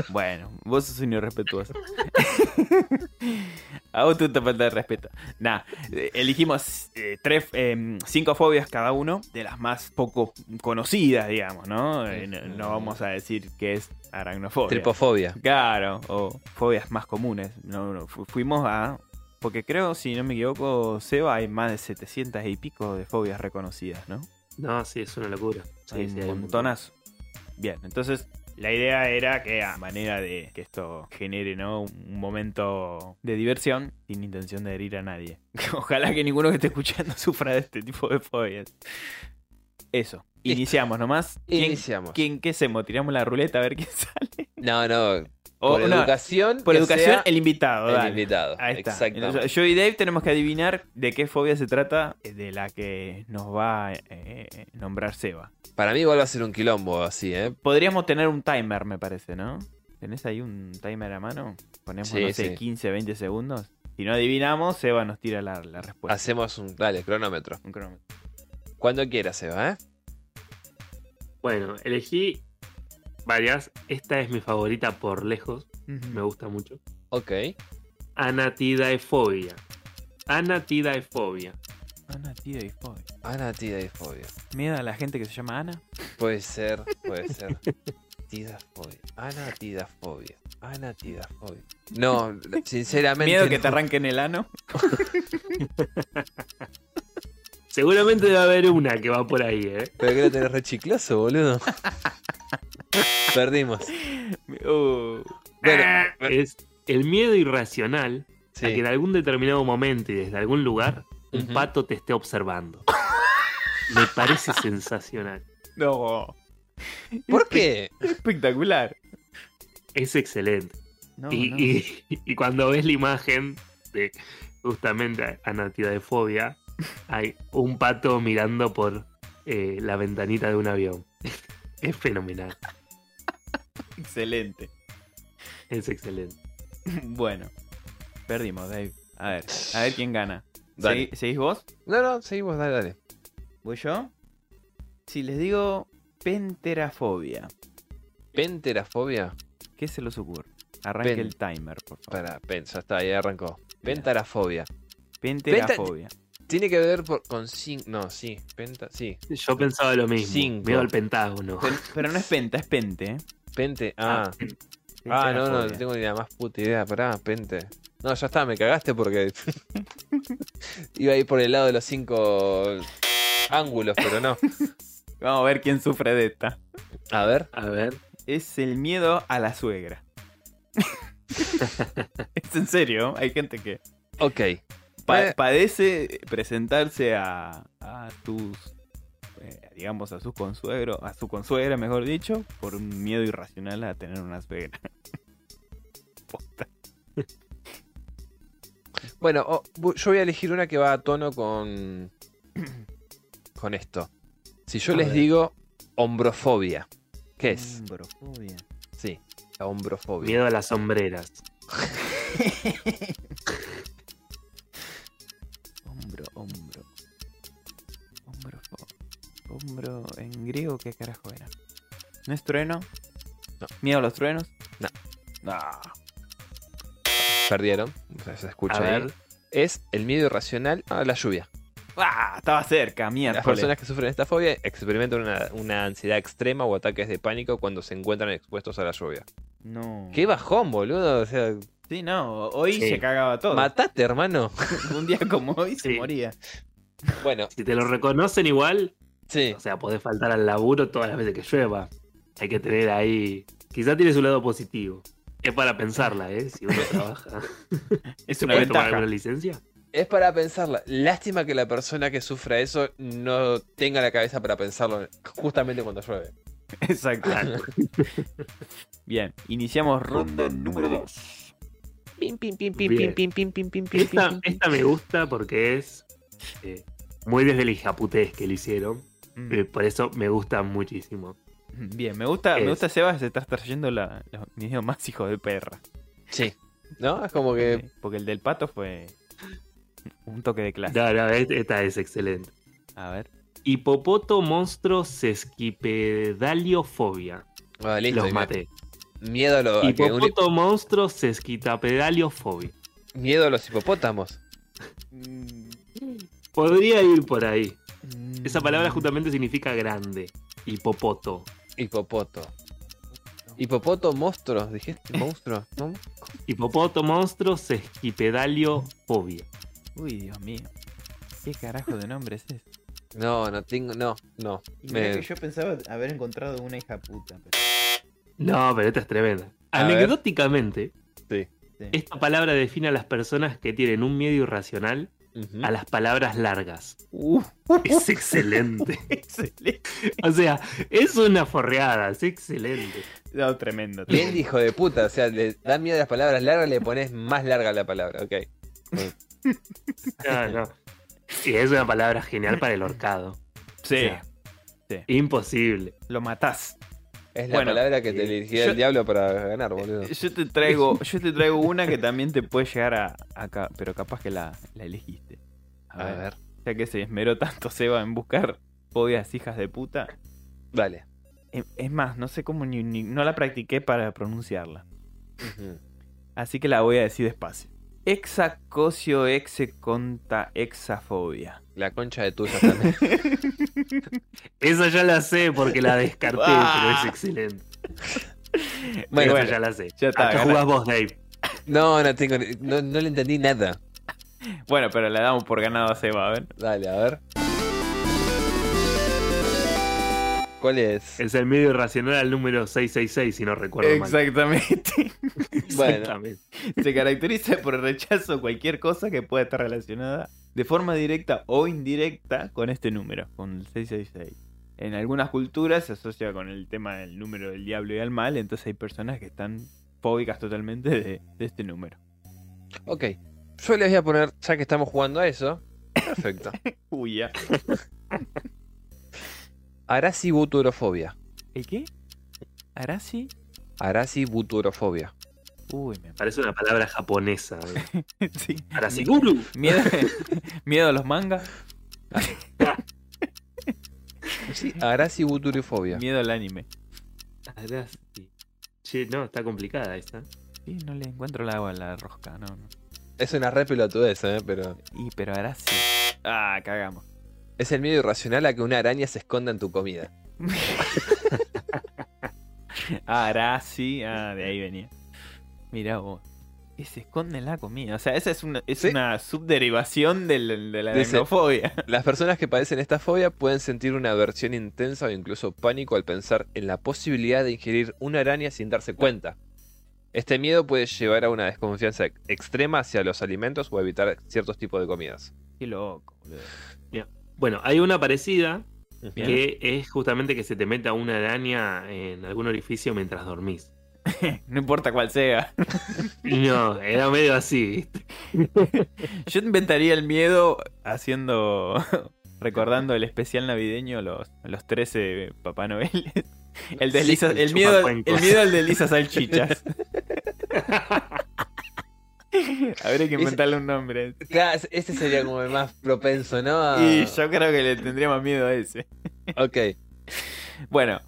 Bueno, vos sos un irrespetuoso. a vos te falta de respeto. Nah, elegimos eh, tres, eh, cinco fobias cada uno, de las más poco conocidas, digamos, ¿no? Eh, no, no vamos a decir que es aracnofobia. Tripofobia. Claro, o fobias más comunes. No, no, fu- fuimos a. Porque creo, si no me equivoco, Seba, hay más de 700 y pico de fobias reconocidas, ¿no? No, sí, es una locura. Sí, hay sí, un montonazo. Bien, entonces la idea era que a manera de que esto genere ¿no? un momento de diversión, sin intención de herir a nadie. Ojalá que ninguno que esté escuchando sufra de este tipo de fobias. Eso, iniciamos nomás. ¿Quién, Iniciamos. quién- qué hacemos? ¿Tiramos la ruleta a ver quién sale? No, no. O, Por no, educación. por educación, el invitado. el dale. invitado. Ahí está. Entonces, yo y Dave tenemos que adivinar de qué fobia se trata eh, de la que nos va a eh, nombrar Seba. Para mí igual va a ser un quilombo así, ¿eh? Podríamos tener un timer, me parece, ¿no? ¿Tenés ahí un timer a mano? Ponemos, Sí, no sé, sí. 15, 20 segundos. Si no adivinamos, Seba nos tira la, la respuesta. Hacemos un. Dale, cronómetro. Un cronómetro. Cuando quieras, Seba, ¿eh? Bueno, elegí varias. Esta es mi favorita por lejos. Me gusta mucho. Ok. Anatidaefobia. Anatidaefobia. Ana, tira y fobia. Anatidafobia. ¿Miedo a la gente que se llama Ana? Puede ser, puede ser. Tidafobia. Anatidafobia. Anatidafobia. No, sinceramente. ¿Miedo que no. te arranquen el ano? Seguramente debe haber una que va por ahí, ¿eh? Pero que lo tenés rechicloso, boludo. Perdimos. Uh, Bueno, es el miedo irracional a que sí. en algún determinado momento y desde algún lugar un pato te esté observando. Me parece sensacional. no. ¿Por qué? Espectacular. Es excelente. No, y, no. y- y cuando ves la imagen de justamente anatidafobia, hay un pato mirando por eh, la ventanita de un avión. Es fenomenal. Excelente. Es excelente. Bueno, perdimos, Dave. A ver, a ver quién gana. Dale. ¿Segui- ¿Seguís vos? No, no, seguimos, dale, dale. ¿Voy yo? Si les digo penterafobia, Penterafobia. ¿qué se les ocurre? Arranque Pen- el timer, por favor. Para, pen, ya está, ya arrancó. Pentarafobia. Penterafobia. Tiene que ver por, con cinco. No, sí, penta, sí. Yo pensaba lo mismo. Cinco. Miedo al pentágono. Pero, pero no es penta, es pente. Pente. Ah, Ah, ah, no, no, no tengo ni la más puta idea. Pará, pente. No, ya está, me cagaste porque. Iba a ir por el lado de los cinco ángulos, pero no. Vamos a ver quién sufre de esta. A ver. A ver. Es el miedo a la suegra. es en serio, hay gente que Ok. pa- Eh. padece presentarse a, a tus, eh, digamos, a su consuegro, a su consuegra, mejor dicho, por un miedo irracional a tener una suegra. Posta. Bueno, oh, bu- yo voy a elegir una que va a tono con. con esto. Si yo A les ver. digo hombrofobia, ¿qué es? Hombrofobia. Sí, la hombrofobia. Miedo a las sombreras. Hombro, hombro. Hombro. En griego, ¿qué carajo era? ¿No es trueno? No. ¿Miedo a los truenos? No. No. Perdieron, se escucha A ahí. ver. Es el miedo irracional a la lluvia. ¡Ah! Estaba cerca, Las mierda. personas que sufren esta fobia experimentan una, una ansiedad extrema o ataques de pánico cuando se encuentran expuestos a la lluvia. No. ¡Qué bajón, boludo! O sea, Sí, no. Hoy Sí. se cagaba todo. matate, hermano. Un día como hoy se moría. Bueno, Si te lo reconocen igual, sí. o sea, podés faltar al laburo todas las veces que llueva. Hay que tener ahí. Quizá tiene su lado positivo. Es para pensarla, ¿eh? Si uno trabaja. Es ¿Se una puede tomar ventaja. alguna licencia? Es para pensarla. Lástima que la persona que sufra eso no tenga la cabeza para pensarlo justamente cuando llueve. Exacto. Bien, iniciamos ronda número 2. Pim, pim, pim, pim, pim, pim, pim, pim, pim, Esta, pim, pim. esta me gusta porque es eh, muy desde el hijaputés que le hicieron. Mm. eh, por eso me gusta muchísimo. Bien, me gusta, me Es- gusta Sebas, se está trayendo la, los videos más hijos de perra. Sí. ¿No? Es como que. Sí, Porque el del pato fue un toque de clase. No, no, esta es excelente. A ver. Hipopoto monstruo sesquipedaliofobia. Ah, listo. Los me- maté. Miedo a, lo- a que un- Hipopoto monstruo sesquipedaliofobia. miedo a los hipopótamos. Podría ir por ahí. Esa palabra justamente significa grande. Hipopoto. Hipopoto. Hipopoto monstruos, dijiste monstruo. ¿no? Hipopoto monstruo sesquipedaliofobia. Uy, Dios mío. ¿Qué carajo de nombre es ese? No, no tengo. No, no. Me- yo pensaba haber encontrado una hija puta. No, pero esta es tremenda. A. Anecdóticamente, Sí. esta palabra define a las personas que tienen un miedo irracional A las palabras largas. Uh, Es excelente. excelente. O sea, es una forreada, es excelente. No, tremendo. Bien hijo de puta, o sea, le da miedo a las palabras largas, le pones más larga la palabra, ok. No, no. Y es una palabra genial para el horcado. Sí, O sea, Imposible. lo matás. Es la Bueno, palabra que te eh, elegía yo- el diablo para ganar, boludo. Yo te traigo, yo te traigo una que también te puede llegar a acá, pero capaz que la, la elegiste. A, A ver, ver, ya que se esmeró tanto Seba en buscar fobias hijas de puta. dale. Es más, no sé cómo ni, ni- no la practiqué para pronunciarla. Así que la voy a decir despacio. Exacosio execonta exafobia. La concha de tuya también. Esa ya la sé porque la descarté, Ah. pero es excelente. Bueno, Esa bueno, ya la sé. ya está, Acá gana- jugás vos, Dave. No, no tengo. ni- No, no le entendí nada. Bueno, pero la damos por ganado a Seba, a ver. Dale, a ver. ¿Cuál es? Es el medio irracional al número 666, si no recuerdo mal. Exactamente. Bueno. Se caracteriza por el rechazo a cualquier cosa que pueda estar relacionada de forma directa o indirecta con este número, con el 666. En algunas culturas se asocia con el tema del número del diablo y del mal, entonces hay personas que están fóbicas totalmente de, de este número. Ok. Yo les voy a poner, ya que estamos jugando a eso. Perfecto. Uy, ya. Arasibuturofobia. ¿El qué? ¿Arasi? Arasibuturofobia. Uy, me Parece una palabra japonesa. ¿eh? sí. Arasiguru. Miedo, miedo a los mangas, Sí, arasibuturofobia. miedo al anime. Arasi. Che, no, está complicada esta. Sí, no le encuentro el agua a la rosca, no, no. Es una re pelotudez, ¿eh? Pero. Y pero Arasi. Ah, cagamos. Es el miedo irracional a que una araña se esconda en tu comida. Ah, Arasi, ah, de ahí venía. Mirá vos. Que se esconde en la comida. O sea, esa es una, es Sí. una subderivación de la Dice- aracnofobia. Las personas que padecen esta fobia pueden sentir una aversión intensa o incluso pánico al pensar en la posibilidad de ingerir una araña sin darse cuenta. Este miedo puede llevar a una desconfianza ex- extrema hacia los alimentos o evitar ciertos tipos de comidas. Qué loco, boludo. Bueno, hay una parecida Bien. que es justamente que se te meta una araña en algún orificio mientras dormís. No importa cuál sea. No, era medio así. ¿viste? Yo inventaría el miedo haciendo. recordando el especial navideño, los, los 13 Papá Noel. El, de Lisa- el miedo, el miedo al de Lisa Salchichas. Habría que inventarle un nombre. Claro, este sería como el más propenso, ¿no? A- Y yo creo que le tendría más miedo a ese. Ok. Bueno,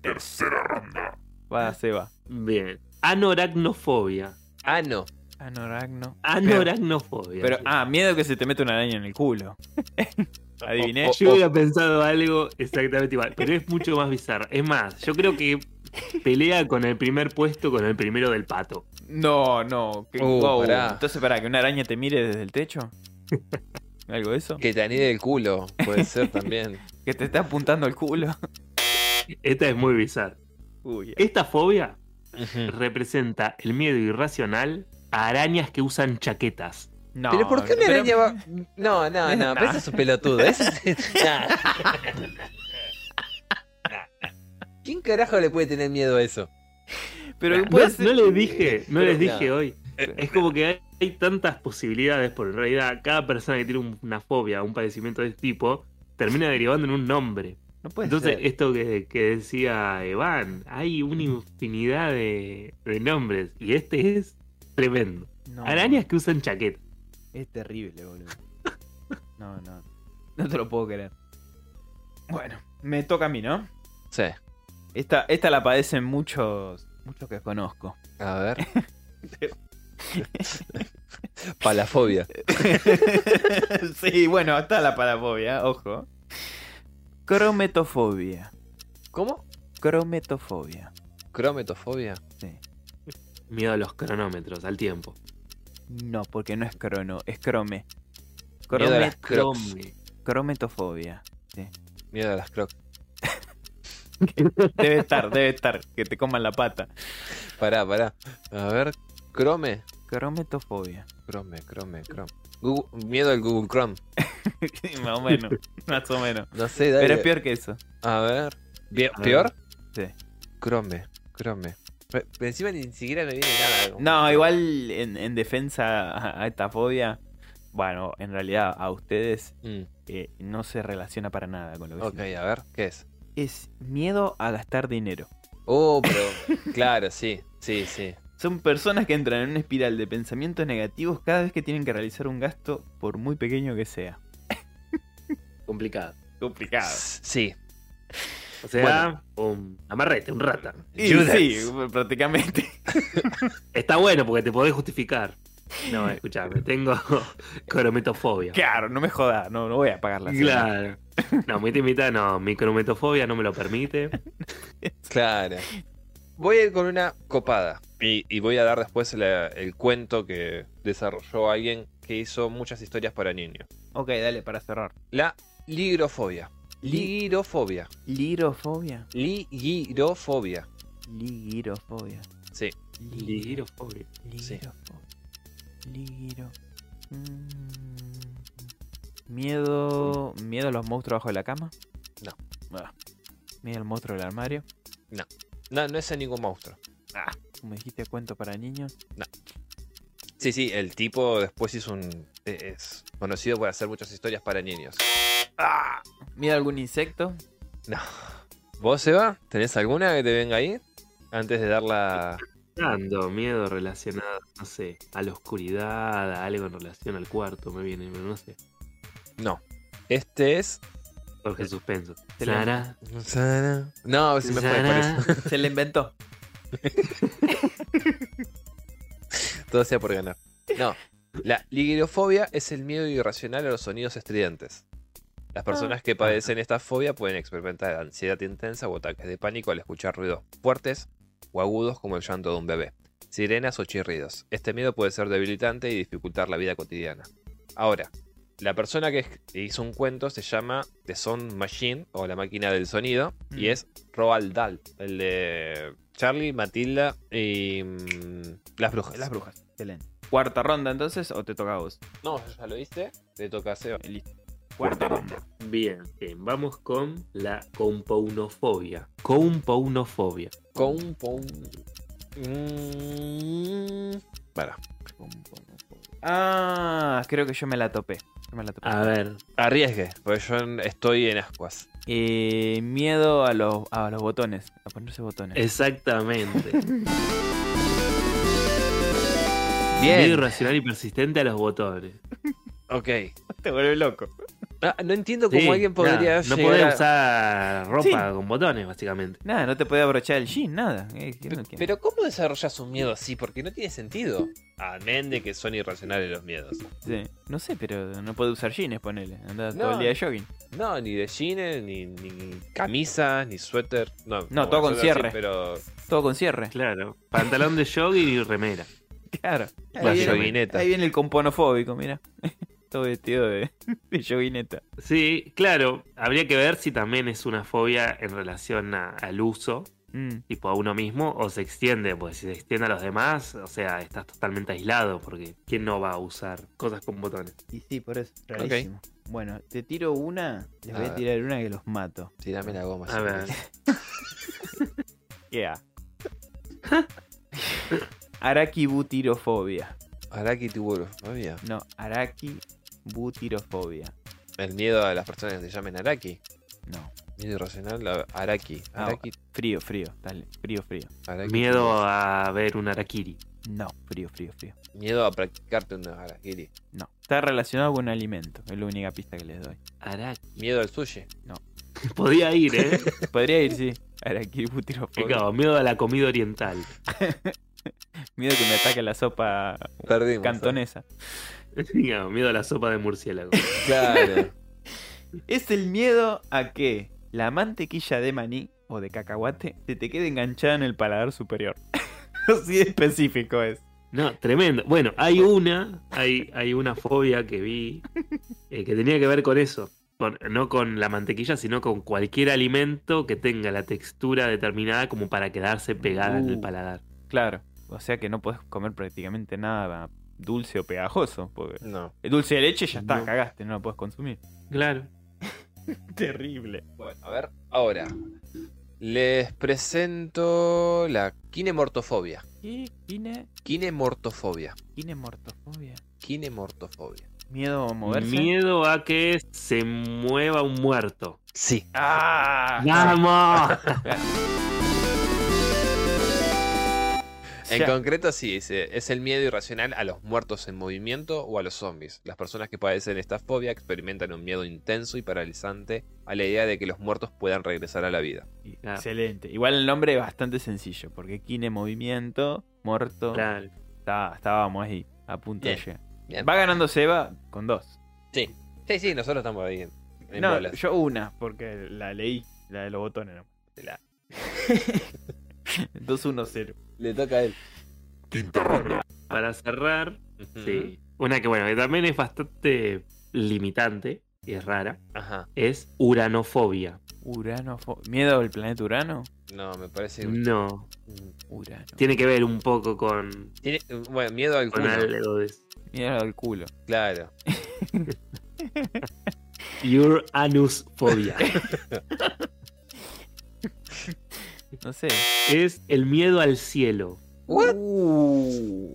Tercera ronda. va, Seba. Bien. Anoracnofobia. Ah, no. Anoragno. Anoracnofobia. Pero, ah, miedo que se te mete una araña en el culo. Adiviné. O- Yo hubiera pensado algo exactamente igual, pero es mucho más bizarro. Es más, yo creo que pelea con el primer puesto con el primero del pato. No, no. que- Uh, wow. pará. Entonces, para que una araña te mire desde el techo. ¿Algo de eso? Que te anide el culo, puede ser también. Que te está apuntando el culo. Esta es muy bizarra. Uy, Esta fobia Ujú. representa el miedo irracional a arañas que usan chaquetas. no. pero ¿por qué una pero- araña va.? No, no, no, No. pero eso es un pelotudo. Eso es- Nah. ¿Quién carajo le puede tener miedo a eso? Pero no, puede ser- no les dije, no Pero les dije no. hoy. Es como que hay, hay tantas posibilidades, por en realidad cada persona que tiene un- una fobia, un padecimiento de este tipo, termina derivando en un nombre. No puede Entonces, ser. esto que, que decía Evan, hay una infinidad de, de nombres. Y este es tremendo. No, Arañas que usan chaqueta. Es terrible, boludo. No, no. No te lo puedo creer. Bueno, me toca a mí, ¿no? Sí. Esta, esta la padecen muchos, muchos que conozco. A ver. Palafobia. sí, bueno, está la parafobia, ojo. Crometofobia. ¿Cómo? Crometofobia. Crometofobia. Sí. Miedo a los cronómetros, al tiempo. No, porque no es crono, es crome. Miedo a las Cromet- crocs. crometofobia. Miedo a las crocs. Debe estar, debe estar. Que te coman la pata. Pará, pará. A ver. Crome. Crometofobia. Crome, crome, crome. Google- miedo al Google Chrome. más o menos. Más o menos. No sé, dale. Pero es peor que eso. A ver. ¿Peor? Sí. Crome. Pe- pero encima ni siquiera me viene nada. No, igual en, en defensa a, a esta fobia, bueno, en realidad a ustedes Mm, eh, no se relaciona para nada con lo que ok, a ver, ¿qué es? Es miedo a gastar dinero. Oh, pero. claro, sí, sí, sí. Son personas que entran en una espiral de pensamientos negativos cada vez que tienen que realizar un gasto, por muy pequeño que sea. Complicado. Complicado. Sí. O sea, un amarrete, un rata. Y sí, prácticamente. Está bueno porque te podés justificar. No, escuchame, tengo crometofobia. Claro, no me jodas, no, no voy a pagar la cena. No, mitad y mitad no. Mi crometofobia no me lo permite. Claro. Voy a ir con una copada. Y, y voy a dar después la- el cuento que desarrolló alguien que hizo muchas historias para niños. Ok, dale, para cerrar. La ligrofobia. Li- Ligrofobia. Lirofobia. Ligirofobia. Ligirofobia. Sí. Ligirofobia. Ligirofobia. Ligiro. Mm. Miedo. Miedo a los monstruos bajo la cama. No. Ah. Miedo al monstruo del armario. No, no es a ningún monstruo. Ah, como dijiste, cuento para niños. Sí, sí, el tipo después hizo un. Es conocido por hacer muchas historias para niños. Ah, miedo a algún insecto. No. ¿Vos, Eva? ¿Tenés alguna que te venga ahí? Antes de dar la. Dando miedo relacionado, no sé, a la oscuridad, a algo en relación al cuarto, me viene, no sé. No. Este es. Jorge Suspenso. La- Sara. No, si me fue por Sara. eso. Se le inventó. Todo sea por ganar. No. La ligirofobia es el miedo irracional a los sonidos estridentes. Las personas que padecen esta fobia pueden experimentar ansiedad intensa o ataques de pánico al escuchar ruidos fuertes o agudos como el llanto de un bebé, sirenas o chirridos. Este miedo puede ser debilitante y dificultar la vida cotidiana. Ahora, la persona que hizo un cuento se llama The Sound Machine o la máquina del sonido y Mm. es Roald Dahl, el de Charlie, Matilda y mm, las brujas. Las brujas. Excelente. Cuarta ronda entonces, o te toca a vos. No, yo ya lo hice. Te toca a Seba. Eh, Listo. Cuarta ronda. Bien, bien, vamos con la compounofobia. Compounofobia. Con pon- Mm, Para. Ah, creo que yo me la topé. Yo me la topé. A ver, Arriesgue, porque yo estoy en ascuas. Eh, miedo a los, a los botones. A ponerse botones. exactamente. Bien. Miedo irracional y persistente a los botones. Ok. Te vuelve loco. Ah, no entiendo cómo Sí, alguien podría nada, No podés a- usar ropa Sí. con botones, básicamente. Nada, no te puede abrochar el jean, nada. Eh, ¿qué- Pe- qué- Pero ¿cómo desarrollas un miedo así? Porque no tiene sentido. Amén de que son irracionales los miedos. Sí, No sé, pero no puede usar jeans, ponele. Anda No. todo el día de jogging. No, ni de jeans, ni, ni camisa, ni suéter. No, No, todo con cierre. pero Todo con cierre. Claro. Pantalón de jogging y remera. Claro. La Ahí viene, ahí viene el componofóbico, mira. Todo vestido de, de joguineta. Sí, claro. Habría que ver si también es una fobia en relación a- al uso, Mm, tipo a uno mismo, o se extiende. Pues si se extiende a los demás, o sea, estás totalmente aislado, porque ¿quién no va a usar cosas con botones? Y sí, por eso. Rarísimo. Bueno, te tiro una. Les voy A ver. tirar una que los mato. tirame la goma. A si ver. Yeah. Araquibutirofobia. Araki tuborofobia. No, araquibutirofobia. El miedo a las personas que se llamen Araki. No. Miedo irracional, a- Araki. Ah, Araki, Frío, frío, dale. Frío, frío. Araki Miedo a ver un Arakiri. No, frío, frío, frío. Miedo a practicarte un Harakiri. No. Está relacionado con un alimento. Es la única pista que les doy. Araki. Miedo al sushi. Podía ir, ¿eh? Podría ir, sí. Arakiri butirofobia. Claro, miedo a la comida oriental. Miedo que me ataque la sopa Perdimos. cantonesa. Miedo a la sopa de murciélago. Claro. Es el miedo a que la mantequilla de maní o de cacahuate se te quede enganchada en el paladar superior. Así de específico es. No, tremendo. Bueno, hay una, hay, hay una fobia que vi eh, que tenía que ver con eso. Con- no con la mantequilla, sino con cualquier alimento que tenga la textura determinada como para quedarse pegada en el Uh. paladar. Claro. O sea que no puedes comer prácticamente nada dulce o pegajoso. Porque No. el dulce de leche ya está, No. cagaste, no lo puedes consumir. Claro. Terrible. Bueno, a ver, ahora. Les presento la kinemortofobia. ¿Qué? ¿Kine? Kinemortofobia. ¿Kinemortofobia? Kinemortofobia. ¿Miedo a moverse? Miedo a que se mueva un muerto. Sí. ¡Ah! ¡Vamos! En concreto, sí, es, eh, es el miedo irracional a los muertos en movimiento o a los zombies. Las personas que padecen esta fobia experimentan un miedo intenso y paralizante a la idea de que los muertos puedan regresar a la vida. Ah. Excelente. Igual el nombre es bastante sencillo, porque Kine movimiento, muerto. Claro. Está- estábamos ahí, a punto Bien. de llegar. Bien. Va ganando Seba con dos. Sí. Sí, sí, nosotros estamos ahí en, en no, bolas. yo una, porque la leí, la de los botones. No. La- 2-1-0. Le toca a él. Quinta ronda. Para cerrar, sí. Una que bueno, que también es bastante limitante y es rara, Ajá. es uranofobia. Urano. ¿Miedo al planeta Urano? No, me parece. No. Urano. tiene que ver un poco con, Tiene, bueno, miedo al con culo. algo de Miedo al culo. Claro. uranusfobia. No sé. es el miedo al cielo. What?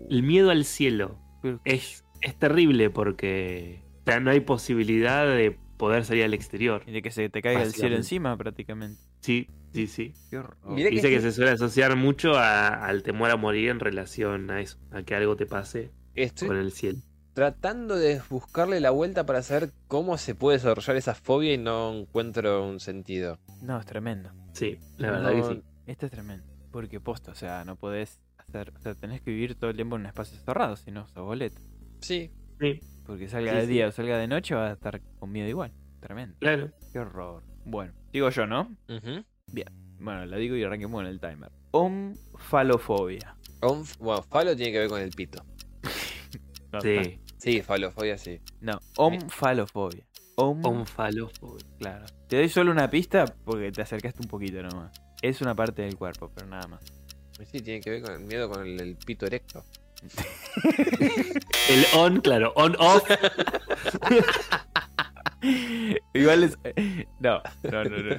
El miedo al cielo. Es, es terrible porque o sea, no hay posibilidad de poder salir al exterior. y de que se te caiga el cielo encima prácticamente. Sí, sí, sí. Qué horror. Mira que Dice que se suele asociar mucho a- al temor a morir en relación a eso, a que algo te pase Estoy con el cielo. tratando de buscarle la vuelta para saber cómo se puede desarrollar esa fobia y no encuentro un sentido. No, es tremendo. Sí, la verdad No, que sí. Este es tremendo. Porque posta, o sea, no podés hacer. O sea, tenés que vivir todo el tiempo en un espacio cerrado, si no, sos boleta. Sí. Sí, Porque salga Sí, de sí. día o salga de noche, vas a estar con miedo igual. Tremendo. claro. Qué horror. Bueno, digo yo, ¿no? Ujú. Bueno, la digo y arranquemos en el timer. Omfalofobia. Onf- bueno, falo tiene que ver con el pito. No, Sí. Sí, falofobia sí. No, omfalofobia. Om, claro. Te doy solo una pista porque te acercaste un poquito nomás. Es una parte del cuerpo, pero nada más. Sí, tiene que ver con el miedo con el, el pito erecto. El on, claro, on off. Igual es. No, no, no, no.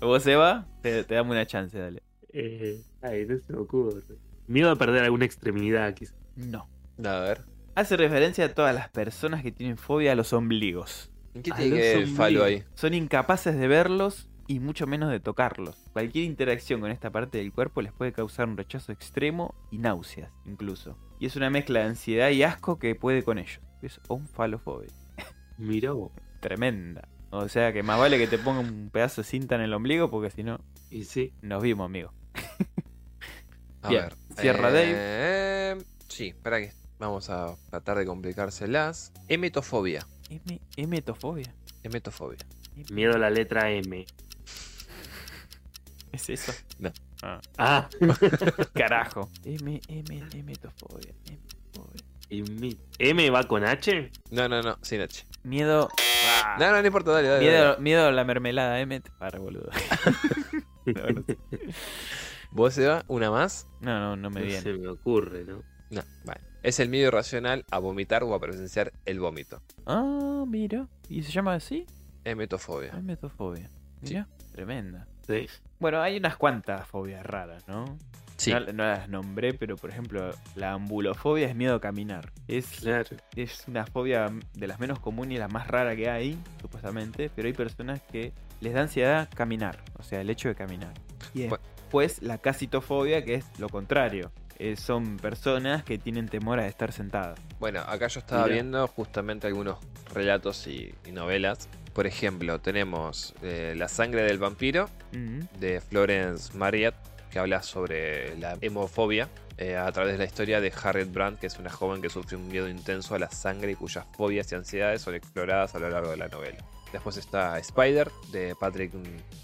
¿Vos, Eva? Te, te damos una chance, dale. Eh, ay, no se me ocurre. Miedo a perder alguna extremidad, quizás. No. A ver. Hace referencia a todas las personas que tienen fobia a los ombligos. ¿En qué tiene que ver el falo ahí? Son incapaces de verlos y mucho menos de tocarlos. Cualquier interacción con esta parte del cuerpo les puede causar un rechazo extremo y náuseas, incluso. Y es una mezcla de ansiedad y asco que puede con ellos. Es omfalofobia. Mirá vos. Tremenda. O sea que más vale que te ponga un pedazo de cinta en el ombligo porque si no, Y sí. nos vimos, amigo. A Bien, ver. cierra eh, Sí, para que vamos a tratar de complicárselas. Emetofobia. M emetofobia. Emetofobia. Miedo a la letra M. ¿Es eso? No. Ah, Ah, carajo. M, M, emetofobia. y mi- ¿M va con H? No, no, no, sin H. Miedo. Ah. No, no, no importa, dale, dale. Miedo, dale. miedo a la mermelada, Emet. Para, boludo. No, no sé. ¿Vos, Eva? ¿Una más? No, no, no me No viene. se me ocurre, ¿no? No, vale. Es el miedo irracional a vomitar o a presenciar el vómito. Ah, mira. ¿Y se llama así? Emetofobia. Emetofobia. Mira, tremenda. Sí. Bueno, hay unas cuantas fobias raras, ¿no? Sí. No, no las nombré, pero por ejemplo, la ambulofobia es miedo a caminar. Es, Claro. es una fobia de las menos comunes y la más rara que hay, supuestamente, pero hay personas que les da ansiedad caminar, o sea, el hecho de caminar. Y Bueno. después la casitofobia, que es lo contrario. eh, son personas que tienen temor a estar sentadas. Bueno, acá yo estaba viendo justamente algunos relatos y, y novelas. Por ejemplo, tenemos eh, La sangre del vampiro Mm. de Florence Marriott, que habla sobre la hemofobia eh, a través de la historia de Harriet Brandt, que es una joven que sufre un miedo intenso a la sangre y cuyas fobias y ansiedades son exploradas a lo largo de la novela. Después está Spider, de Patrick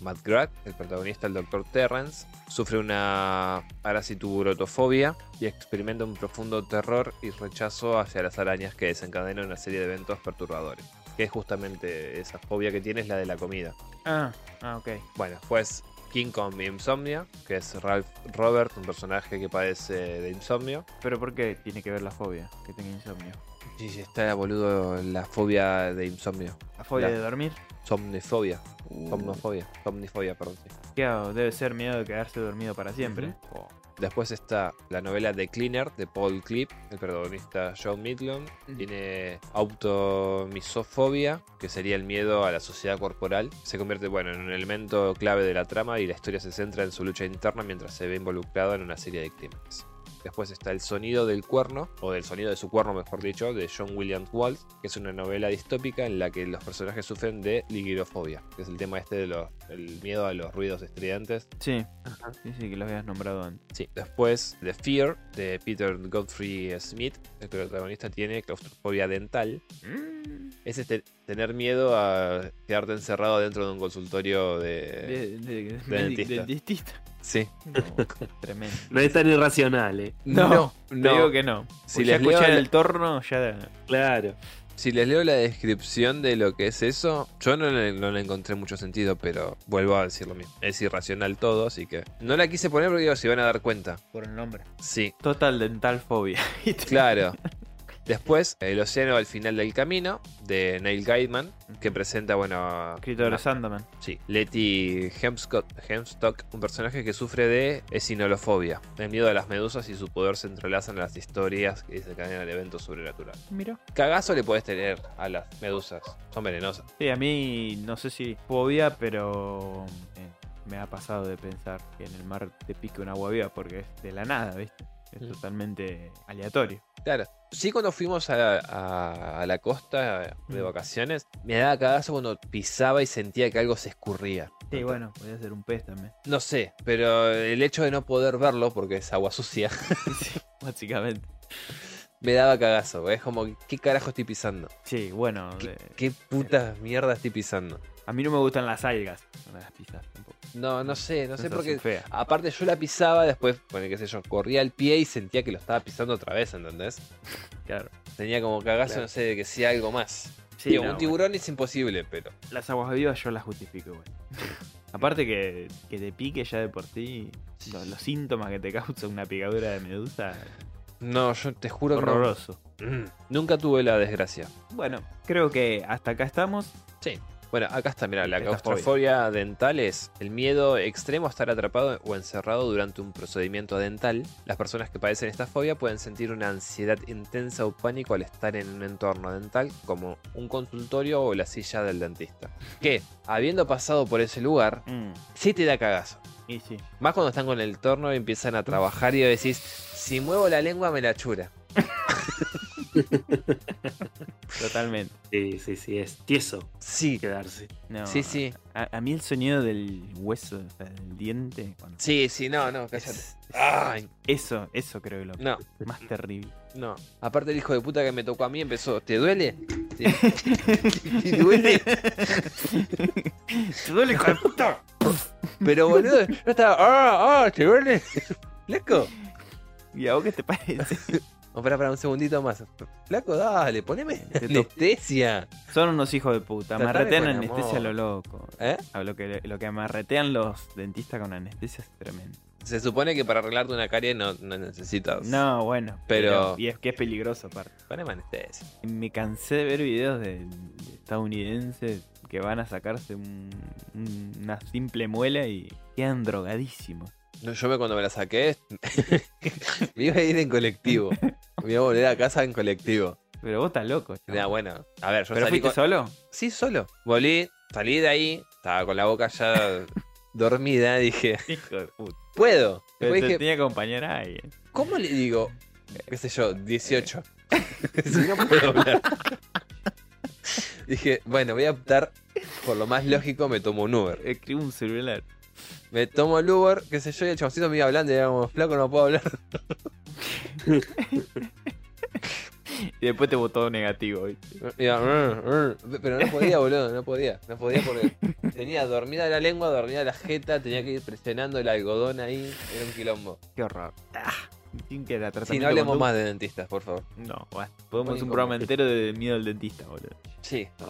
McGrath, el protagonista, el Dr. Terrence. Sufre una parasituburotofobia y experimenta un profundo terror y rechazo hacia las arañas que desencadenan una serie de eventos perturbadores. Que es justamente esa fobia que tiene, es la de la comida. Ah, ah, ok. Bueno, pues King Kong Insomnia, que es Ralph Robert, un personaje que padece de insomnio. Pero ¿por qué tiene que ver la fobia? Que tenga insomnio. Sí, sí, está boludo la fobia de insomnio. ¿La fobia La- de dormir? Somnifobia. Somnofobia. Somnifobia, perdón. sí. ¿Qué hago? Debe ser miedo de quedarse dormido para siempre. Oh. Después está la novela The Cleaner de Paul Clip, el protagonista John Midland. Ujú. Tiene automisofobia, que sería el miedo a la sociedad corporal. Se convierte, bueno, en un elemento clave de la trama y la historia se centra en su lucha interna mientras se ve involucrado en una serie de crímenes. Después está El sonido del cuerno, o del sonido de su cuerno, mejor dicho, de John Williams Walt, que es una novela distópica en la que los personajes sufren de ligirofobia, que es el tema este del miedo a los ruidos estridentes Sí, sí, sí, que lo habías nombrado antes. Sí, después The Fear de Peter Godfrey Smith, el protagonista tiene claustrofobia dental. Es este tener miedo a quedarte encerrado dentro de un consultorio de... De, de- de- dentista. dentista. Sí. No, tremendo. No es tan irracional, ¿eh? No, no. digo que no. Si ya les leo la- el torno, ya. Claro. Si les leo la descripción de lo que es eso, yo no le, no le encontré mucho sentido, pero vuelvo a decir lo mismo. Es irracional todo, así que... No la quise poner porque digo, si van a dar cuenta. Por el nombre. Sí, Total dental fobia. Claro. Después, El océano al final del camino, de Neil Gaiman, que presenta, bueno, Escritor de Sandman. sí, Letty Hemscott- Hemstock, un personaje que sufre de esinolofobia, el miedo a las medusas y su poder se entrelazan en las historias que desencadenan eventos sobrenaturales. Mira. Cagazo le puedes tener a las medusas, son venenosas. Sí, a mí no sé si fobia, pero eh, me ha pasado de pensar que en el mar te pique una agua viva porque es de la nada, ¿viste? Es totalmente aleatorio. Claro. Sí, cuando fuimos a, a- a la costa de Mm. vacaciones, me daba cagazo cuando pisaba y sentía que algo se escurría. Sí, bueno, podría ser un pez también. No sé, pero el hecho de no poder verlo porque es agua sucia Sí, básicamente. me daba cagazo. Es como, ¿qué carajo estoy pisando? Sí, bueno. ¿Qué, eh, qué puta mierda estoy pisando? A mí no me gustan las algas. No las pisas tampoco. No, no sé, no sé Esas por qué. son feas. Aparte yo la pisaba, después, bueno, qué sé yo, corría el pie y sentía que lo estaba pisando otra vez, ¿entendés? Claro. Tenía como cagazo, Claro. no sé, de que sea algo más. Sí, Digo, no, un tiburón es imposible, pero... las aguas vivas yo las justifico, igual. Aparte que, que te pique ya de por sí, lo- los, síntomas que te causa una picadura de medusa, No, yo te juro que no. horroroso. Mm, Nunca tuve la desgracia. Bueno, creo que hasta acá estamos. Sí. Bueno, acá está, mira, la claustrofobia dental es el miedo extremo a estar atrapado o encerrado durante un procedimiento dental. Las personas que padecen esta fobia pueden sentir una ansiedad intensa o pánico al estar en un entorno dental, como un consultorio o la silla del dentista. Que, habiendo pasado por ese lugar, Mm, sí te da cagazo. y sí. Más cuando están con el torno y empiezan a trabajar y decís, si muevo la lengua me la chura. Totalmente. Sí, sí, sí, es tieso Sí, quedarse. No, sí, sí. A, a mí el sonido del hueso, o sea, del diente. cuando- Sí, sí, no, no, cállate. es- es- Ay, eso, eso creo que es lo no. más terrible. No, aparte el hijo de puta que me tocó a mí empezó, ¿te duele? ¿Te, te duele? ¿Te duele, hijo de puta? Pero boludo, yo estaba, ¡ah, ah! ¿Te duele? ¿Flaco? ¿Y a vos qué te parece? No, para, para un segundito más. Flaco, dale, poneme anestesia. Son unos hijos de puta. Tratame Marretean con anestesia a lo loco. ¿Eh? A lo que, lo que amarretean los dentistas con anestesia es tremendo. Se supone que para arreglarte una carie no, no necesitas. No, bueno. Pero- Y es que es peligroso aparte. Poneme anestesia. Me cansé de ver videos de, de estadounidenses que van a sacarse un- un- una simple muela y quedan drogadísimos. No, yo me, cuando me la saqué, me iba a ir en colectivo. Me iba a volver a casa en colectivo. Pero vos estás loco. bueno. A ver, yo ¿Pero salí fuiste con- solo? Sí, solo. Volví, salí de ahí, estaba con la boca ya dormida, dije, Hijo de puta. puedo. Pero te dije, tenía que acompañar ahí. ¿cómo le digo? qué sé yo, 18. si no puedo hablar. Dije, bueno, voy a optar por lo más lógico, me tomo un Uber. Escribo un celular. Me tomo el Uber, qué sé yo, y el chaboncito me iba hablando y era como, flaco, no puedo hablar. Y después te votó negativo. Iba, "Rr, rr", pero no podía, boludo, no podía. No podía porque tenía dormida la lengua, dormida la jeta, tenía que ir presionando el algodón ahí, era un quilombo. Qué horror. Ah, Sí, tratamiento no hablemos más de dentistas, por favor. No, bueno. Podemos Muy un programa entero de miedo al dentista, boludo. Sí. No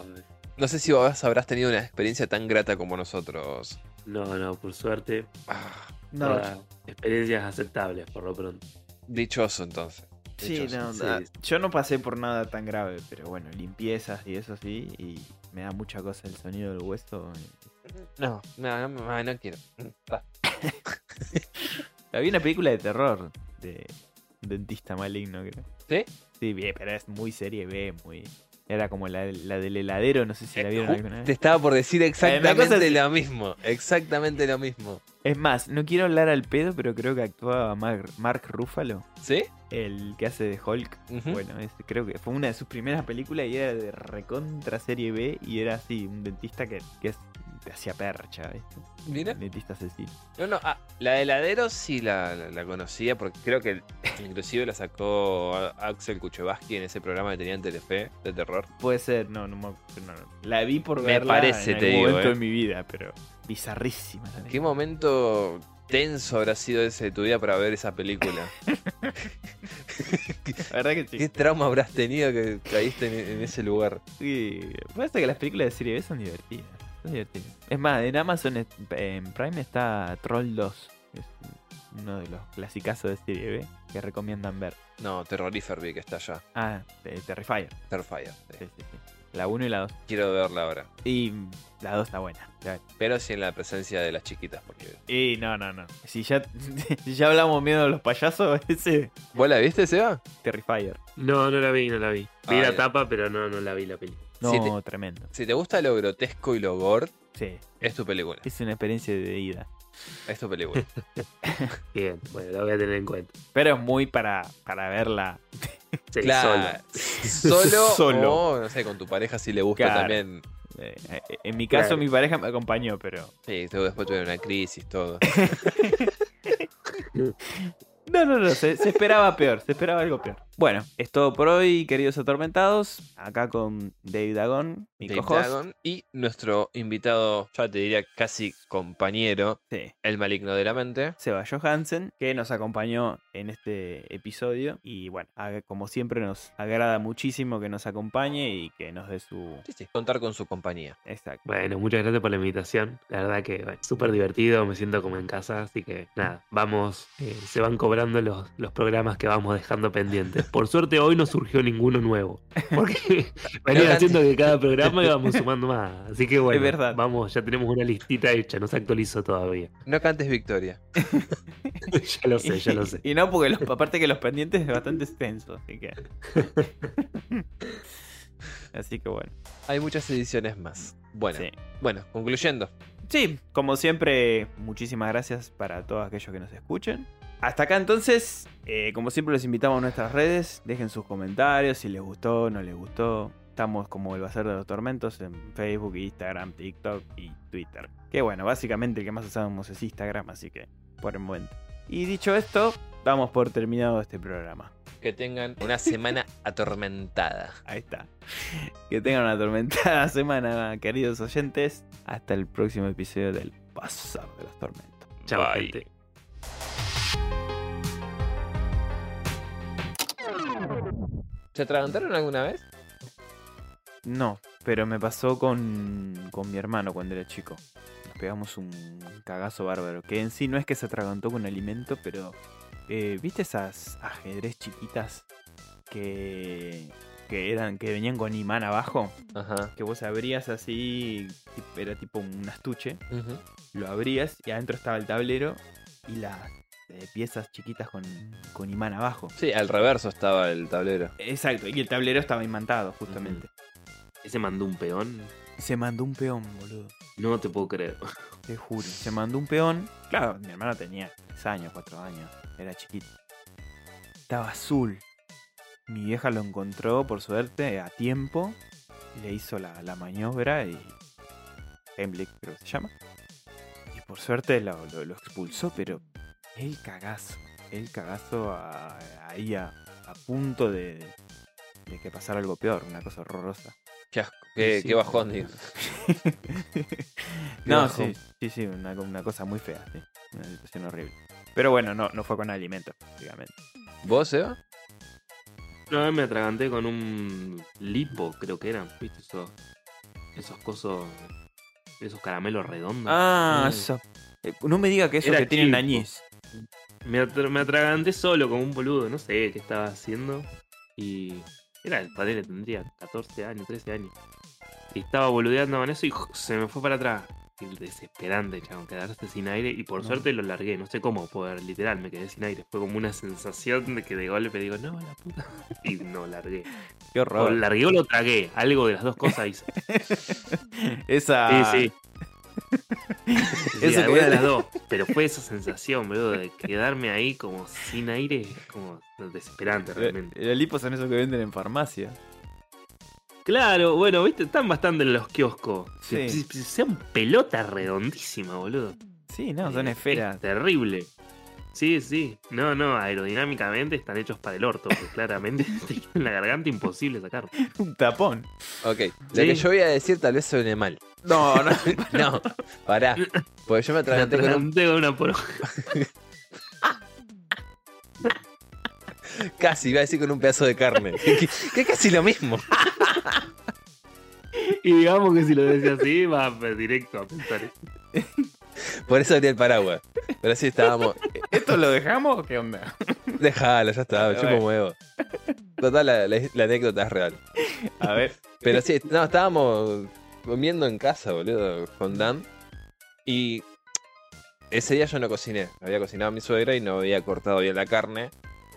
sé si vos habrás tenido una experiencia tan grata como nosotros. No, no, por suerte. Ah, No, experiencias aceptables, por lo pronto. dichoso entonces. Sí, Dichoso. no, sí. yo no pasé por nada tan grave, pero bueno, limpiezas y eso sí, y me da mucha cosa el sonido del hueso. No, no, no, no, no quiero. Ah, Había una película de terror de un dentista maligno, creo. ¿Sí? Sí, bien, pero es muy serie B, muy... Era como la, la del heladero, no sé si la vieron alguna Te vez. estaba por decir exactamente es- lo mismo. Exactamente lo mismo. Es más, no quiero hablar al pedo, pero creo que actuaba Mark, Mark Ruffalo, ¿Sí? el que hace de Hulk. Bueno, ese creo que fue una de sus primeras películas y era de recontra serie B y era así, un dentista que, es- que hacía percha, ¿viste? Mira. Dentista asesino. No, no, ah, la de heladero sí la, la- la conocía porque creo que inclusive la sacó Axel Kuchevaski en ese programa que tenía en Telefe de terror. Puede ser, no, no, me- no, no. La vi por Me verla parece, en te algún digo, momento eh. de mi vida, pero bizarrísima. también. ¿Qué momento tenso habrá sido ese de tu vida para ver esa película? La verdad que sí. ¿Qué trauma habrás tenido que caíste en, en ese lugar? Sí, Pasa que las películas de serie B son divertidas. Es más, en Amazon en Prime está Troll 2. que Es uno de los clasicazos de serie B que recomiendan ver. No, Terrorifer vi que está allá. Ah, de Terrifier. Terrifier. sí. Sí, sí, sí. La 1 y la 2. Quiero verla ahora. Y la 2 está buena. Pero sí en la presencia de las chiquitas. Porque... Y no, no, no. Si ya, si ya hablamos miedo a los payasos, ese ¿Vos la viste, Seba? Terrifier. No, no la vi, no la vi. Vi Ah, la ya. tapa, pero no, no la vi la peli. No, Sí, te- tremendo. Si te gusta lo grotesco y lo gore, Sí, es tu película. es una experiencia de ida. Es tu película. Bien, bueno, la voy a tener en cuenta. Pero es muy para, para verla. Sí, claro. solo. Solo, Solo. o no sé, con tu pareja si le gusta Claro. también. Eh, eh, en mi caso, Claro. mi pareja me acompañó, pero. Sí, después tuvieron una crisis, todo. No, no, no, se, se esperaba peor, se esperaba algo peor. Bueno, es todo por hoy, queridos atormentados. Acá con Dave Dagon, mi Dave. Dagon y nuestro invitado, ya te diría casi compañero, Sí, el maligno de la mente. Seba Johansen, que nos acompañó en este episodio. Y bueno, como siempre, nos agrada muchísimo que nos acompañe y que nos dé su. Sí, sí, contar con su compañía. Exacto. Bueno, muchas gracias por la invitación. La verdad que bueno, súper divertido, me siento como en casa, así que nada, vamos, eh, se van cobrando los, los programas que vamos dejando pendientes. Por suerte hoy no surgió ninguno nuevo, porque venían haciendo que cada programa íbamos sumando más. Así que bueno, Es verdad. vamos, ya tenemos una listita hecha, no se actualizó todavía. No cantes victoria. ya lo sé, ya lo sé. Y no, porque los, aparte que los pendientes es bastante extenso, así que. así que bueno. Hay muchas ediciones más. Bueno, Sí. bueno, concluyendo. Sí, como siempre, muchísimas gracias para todos aquellos que nos escuchen. Hasta acá entonces, eh, como siempre los invitamos a nuestras redes, dejen sus comentarios si les gustó, no les gustó. Estamos como el Bazar de los Tormentos en Facebook, Instagram, TikTok y Twitter. Que bueno, básicamente el que más usamos es Instagram, así que por el momento. Y dicho esto, damos por terminado este programa. Que tengan una semana atormentada. Ahí está. Que tengan una tormentada semana, queridos oyentes. Hasta el próximo episodio del Bazar de los Tormentos. Chao, ¿Se atragantaron alguna vez? No, pero me pasó con, con mi hermano cuando era chico. Nos pegamos un cagazo bárbaro. Que en sí no es que se atragantó con alimento, pero. eh, ¿Viste esas ajedrez chiquitas que. que eran. que venían con imán abajo? Ajá. Que vos abrías así. Era tipo un astuche. Lo abrías y adentro estaba el tablero. y las eh, piezas chiquitas con, con imán abajo. Sí, al reverso estaba el tablero. Exacto, y el tablero estaba imantado, justamente. Ese mandó un peón. Se mandó un peón, boludo. No te puedo creer. Te juro. Se mandó un peón. Claro, mi hermano tenía 3 años, 4 años. Era chiquito. Estaba azul. Mi vieja lo encontró, por suerte, a tiempo. Le hizo la, la maniobra y. Heimlich, creo que se llama. Y por suerte lo, lo- lo expulsó, pero. El cagazo. El cagazo a- ahí a, a punto de, de que pasara algo peor. Una cosa horrorosa. Qué, asco, qué, Sí. qué bajón, digo. no, bajón. sí, sí, sí, una, una cosa muy fea, sí. Una situación horrible. Pero bueno, no, no fue con alimentos, prácticamente. ¿Vos, Eva? Una vez me atraganté con un lipo, creo que eran, ¿viste? Esos, esos cosos, esos caramelos redondos. Ah, Mm. eso. Eh, No me diga que eso Era que tienen añís. Me, me atraganté solo como un boludo, no sé qué estaba haciendo. Y era el padre, tendría 14 años, 13 años. Y estaba boludeando con eso y se me fue para atrás. Y desesperante, chabón, quedarse sin aire. Y por No. suerte lo largué, no sé cómo poder, literal, me quedé sin aire. Fue como una sensación de que de golpe digo, no, la puta. Y no largué. Qué O horror. largué o lo tragué, algo de las dos cosas hice. Esa. Sí, sí. Eso alguna que- de las dos. Pero fue esa sensación, boludo, de quedarme ahí como sin aire, como desesperante realmente. Los lipos son esos que venden en farmacia. Claro, bueno, viste, están bastante en los kioscos. Sí. Sean pelotas redondísimas, boludo. Sí, no, son Eh, esferas. Es terrible. Sí, sí. No, no, aerodinámicamente están hechos para el orto, porque claramente en la garganta imposible sacarlo. Un tapón. Ok. Lo Sí. que yo voy a decir tal vez suene mal. No, no. No, pará. Porque yo me atraganté con un con una por... Casi, iba a decir con un pedazo de carne. Que, es casi lo mismo. Y digamos que si lo decía así, va pues, directo a pensar. Por eso abrí el paraguas. Pero sí estábamos. ¿Esto lo dejamos o qué onda? Déjalo, ya está, Bueno. chupo huevo. Total, la, la- la anécdota es real. A ver. Pero sí, no, estábamos comiendo en casa, boludo, con Dan. Y ese día yo no cociné. Había cocinado mi suegra y no había cortado bien la carne.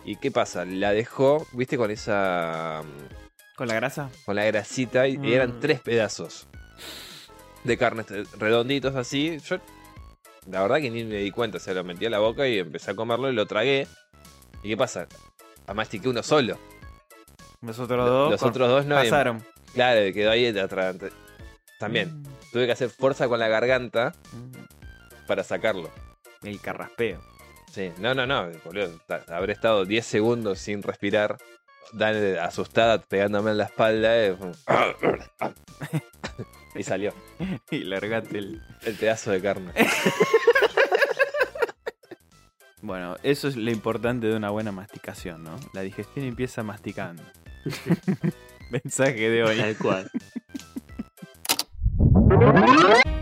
¿Y qué pasa? La dejó, viste, con esa. mm, ¿Con la grasa? con la grasita y, y eran Mm. tres pedazos de carne este, redonditos así. Yo, la verdad que ni me di cuenta, se lo metí a la boca y empecé a comerlo y lo tragué. ¿Y qué pasa? Mastiqué uno solo. Los otros dos. Los otros dos no. pasaron. claro, quedó ahí atrás. También. Tuve que hacer fuerza con la garganta Mm, para sacarlo. El carraspeo. Sí, no, no, no, boludo. Habré estado 10 segundos sin respirar. Dan eh, asustada pegándome en la espalda. eh, y salió Y largate el. el pedazo de carne. Bueno, eso es lo importante de una buena masticación, ¿no? La digestión empieza masticando. Mensaje de hoy. Tal cual.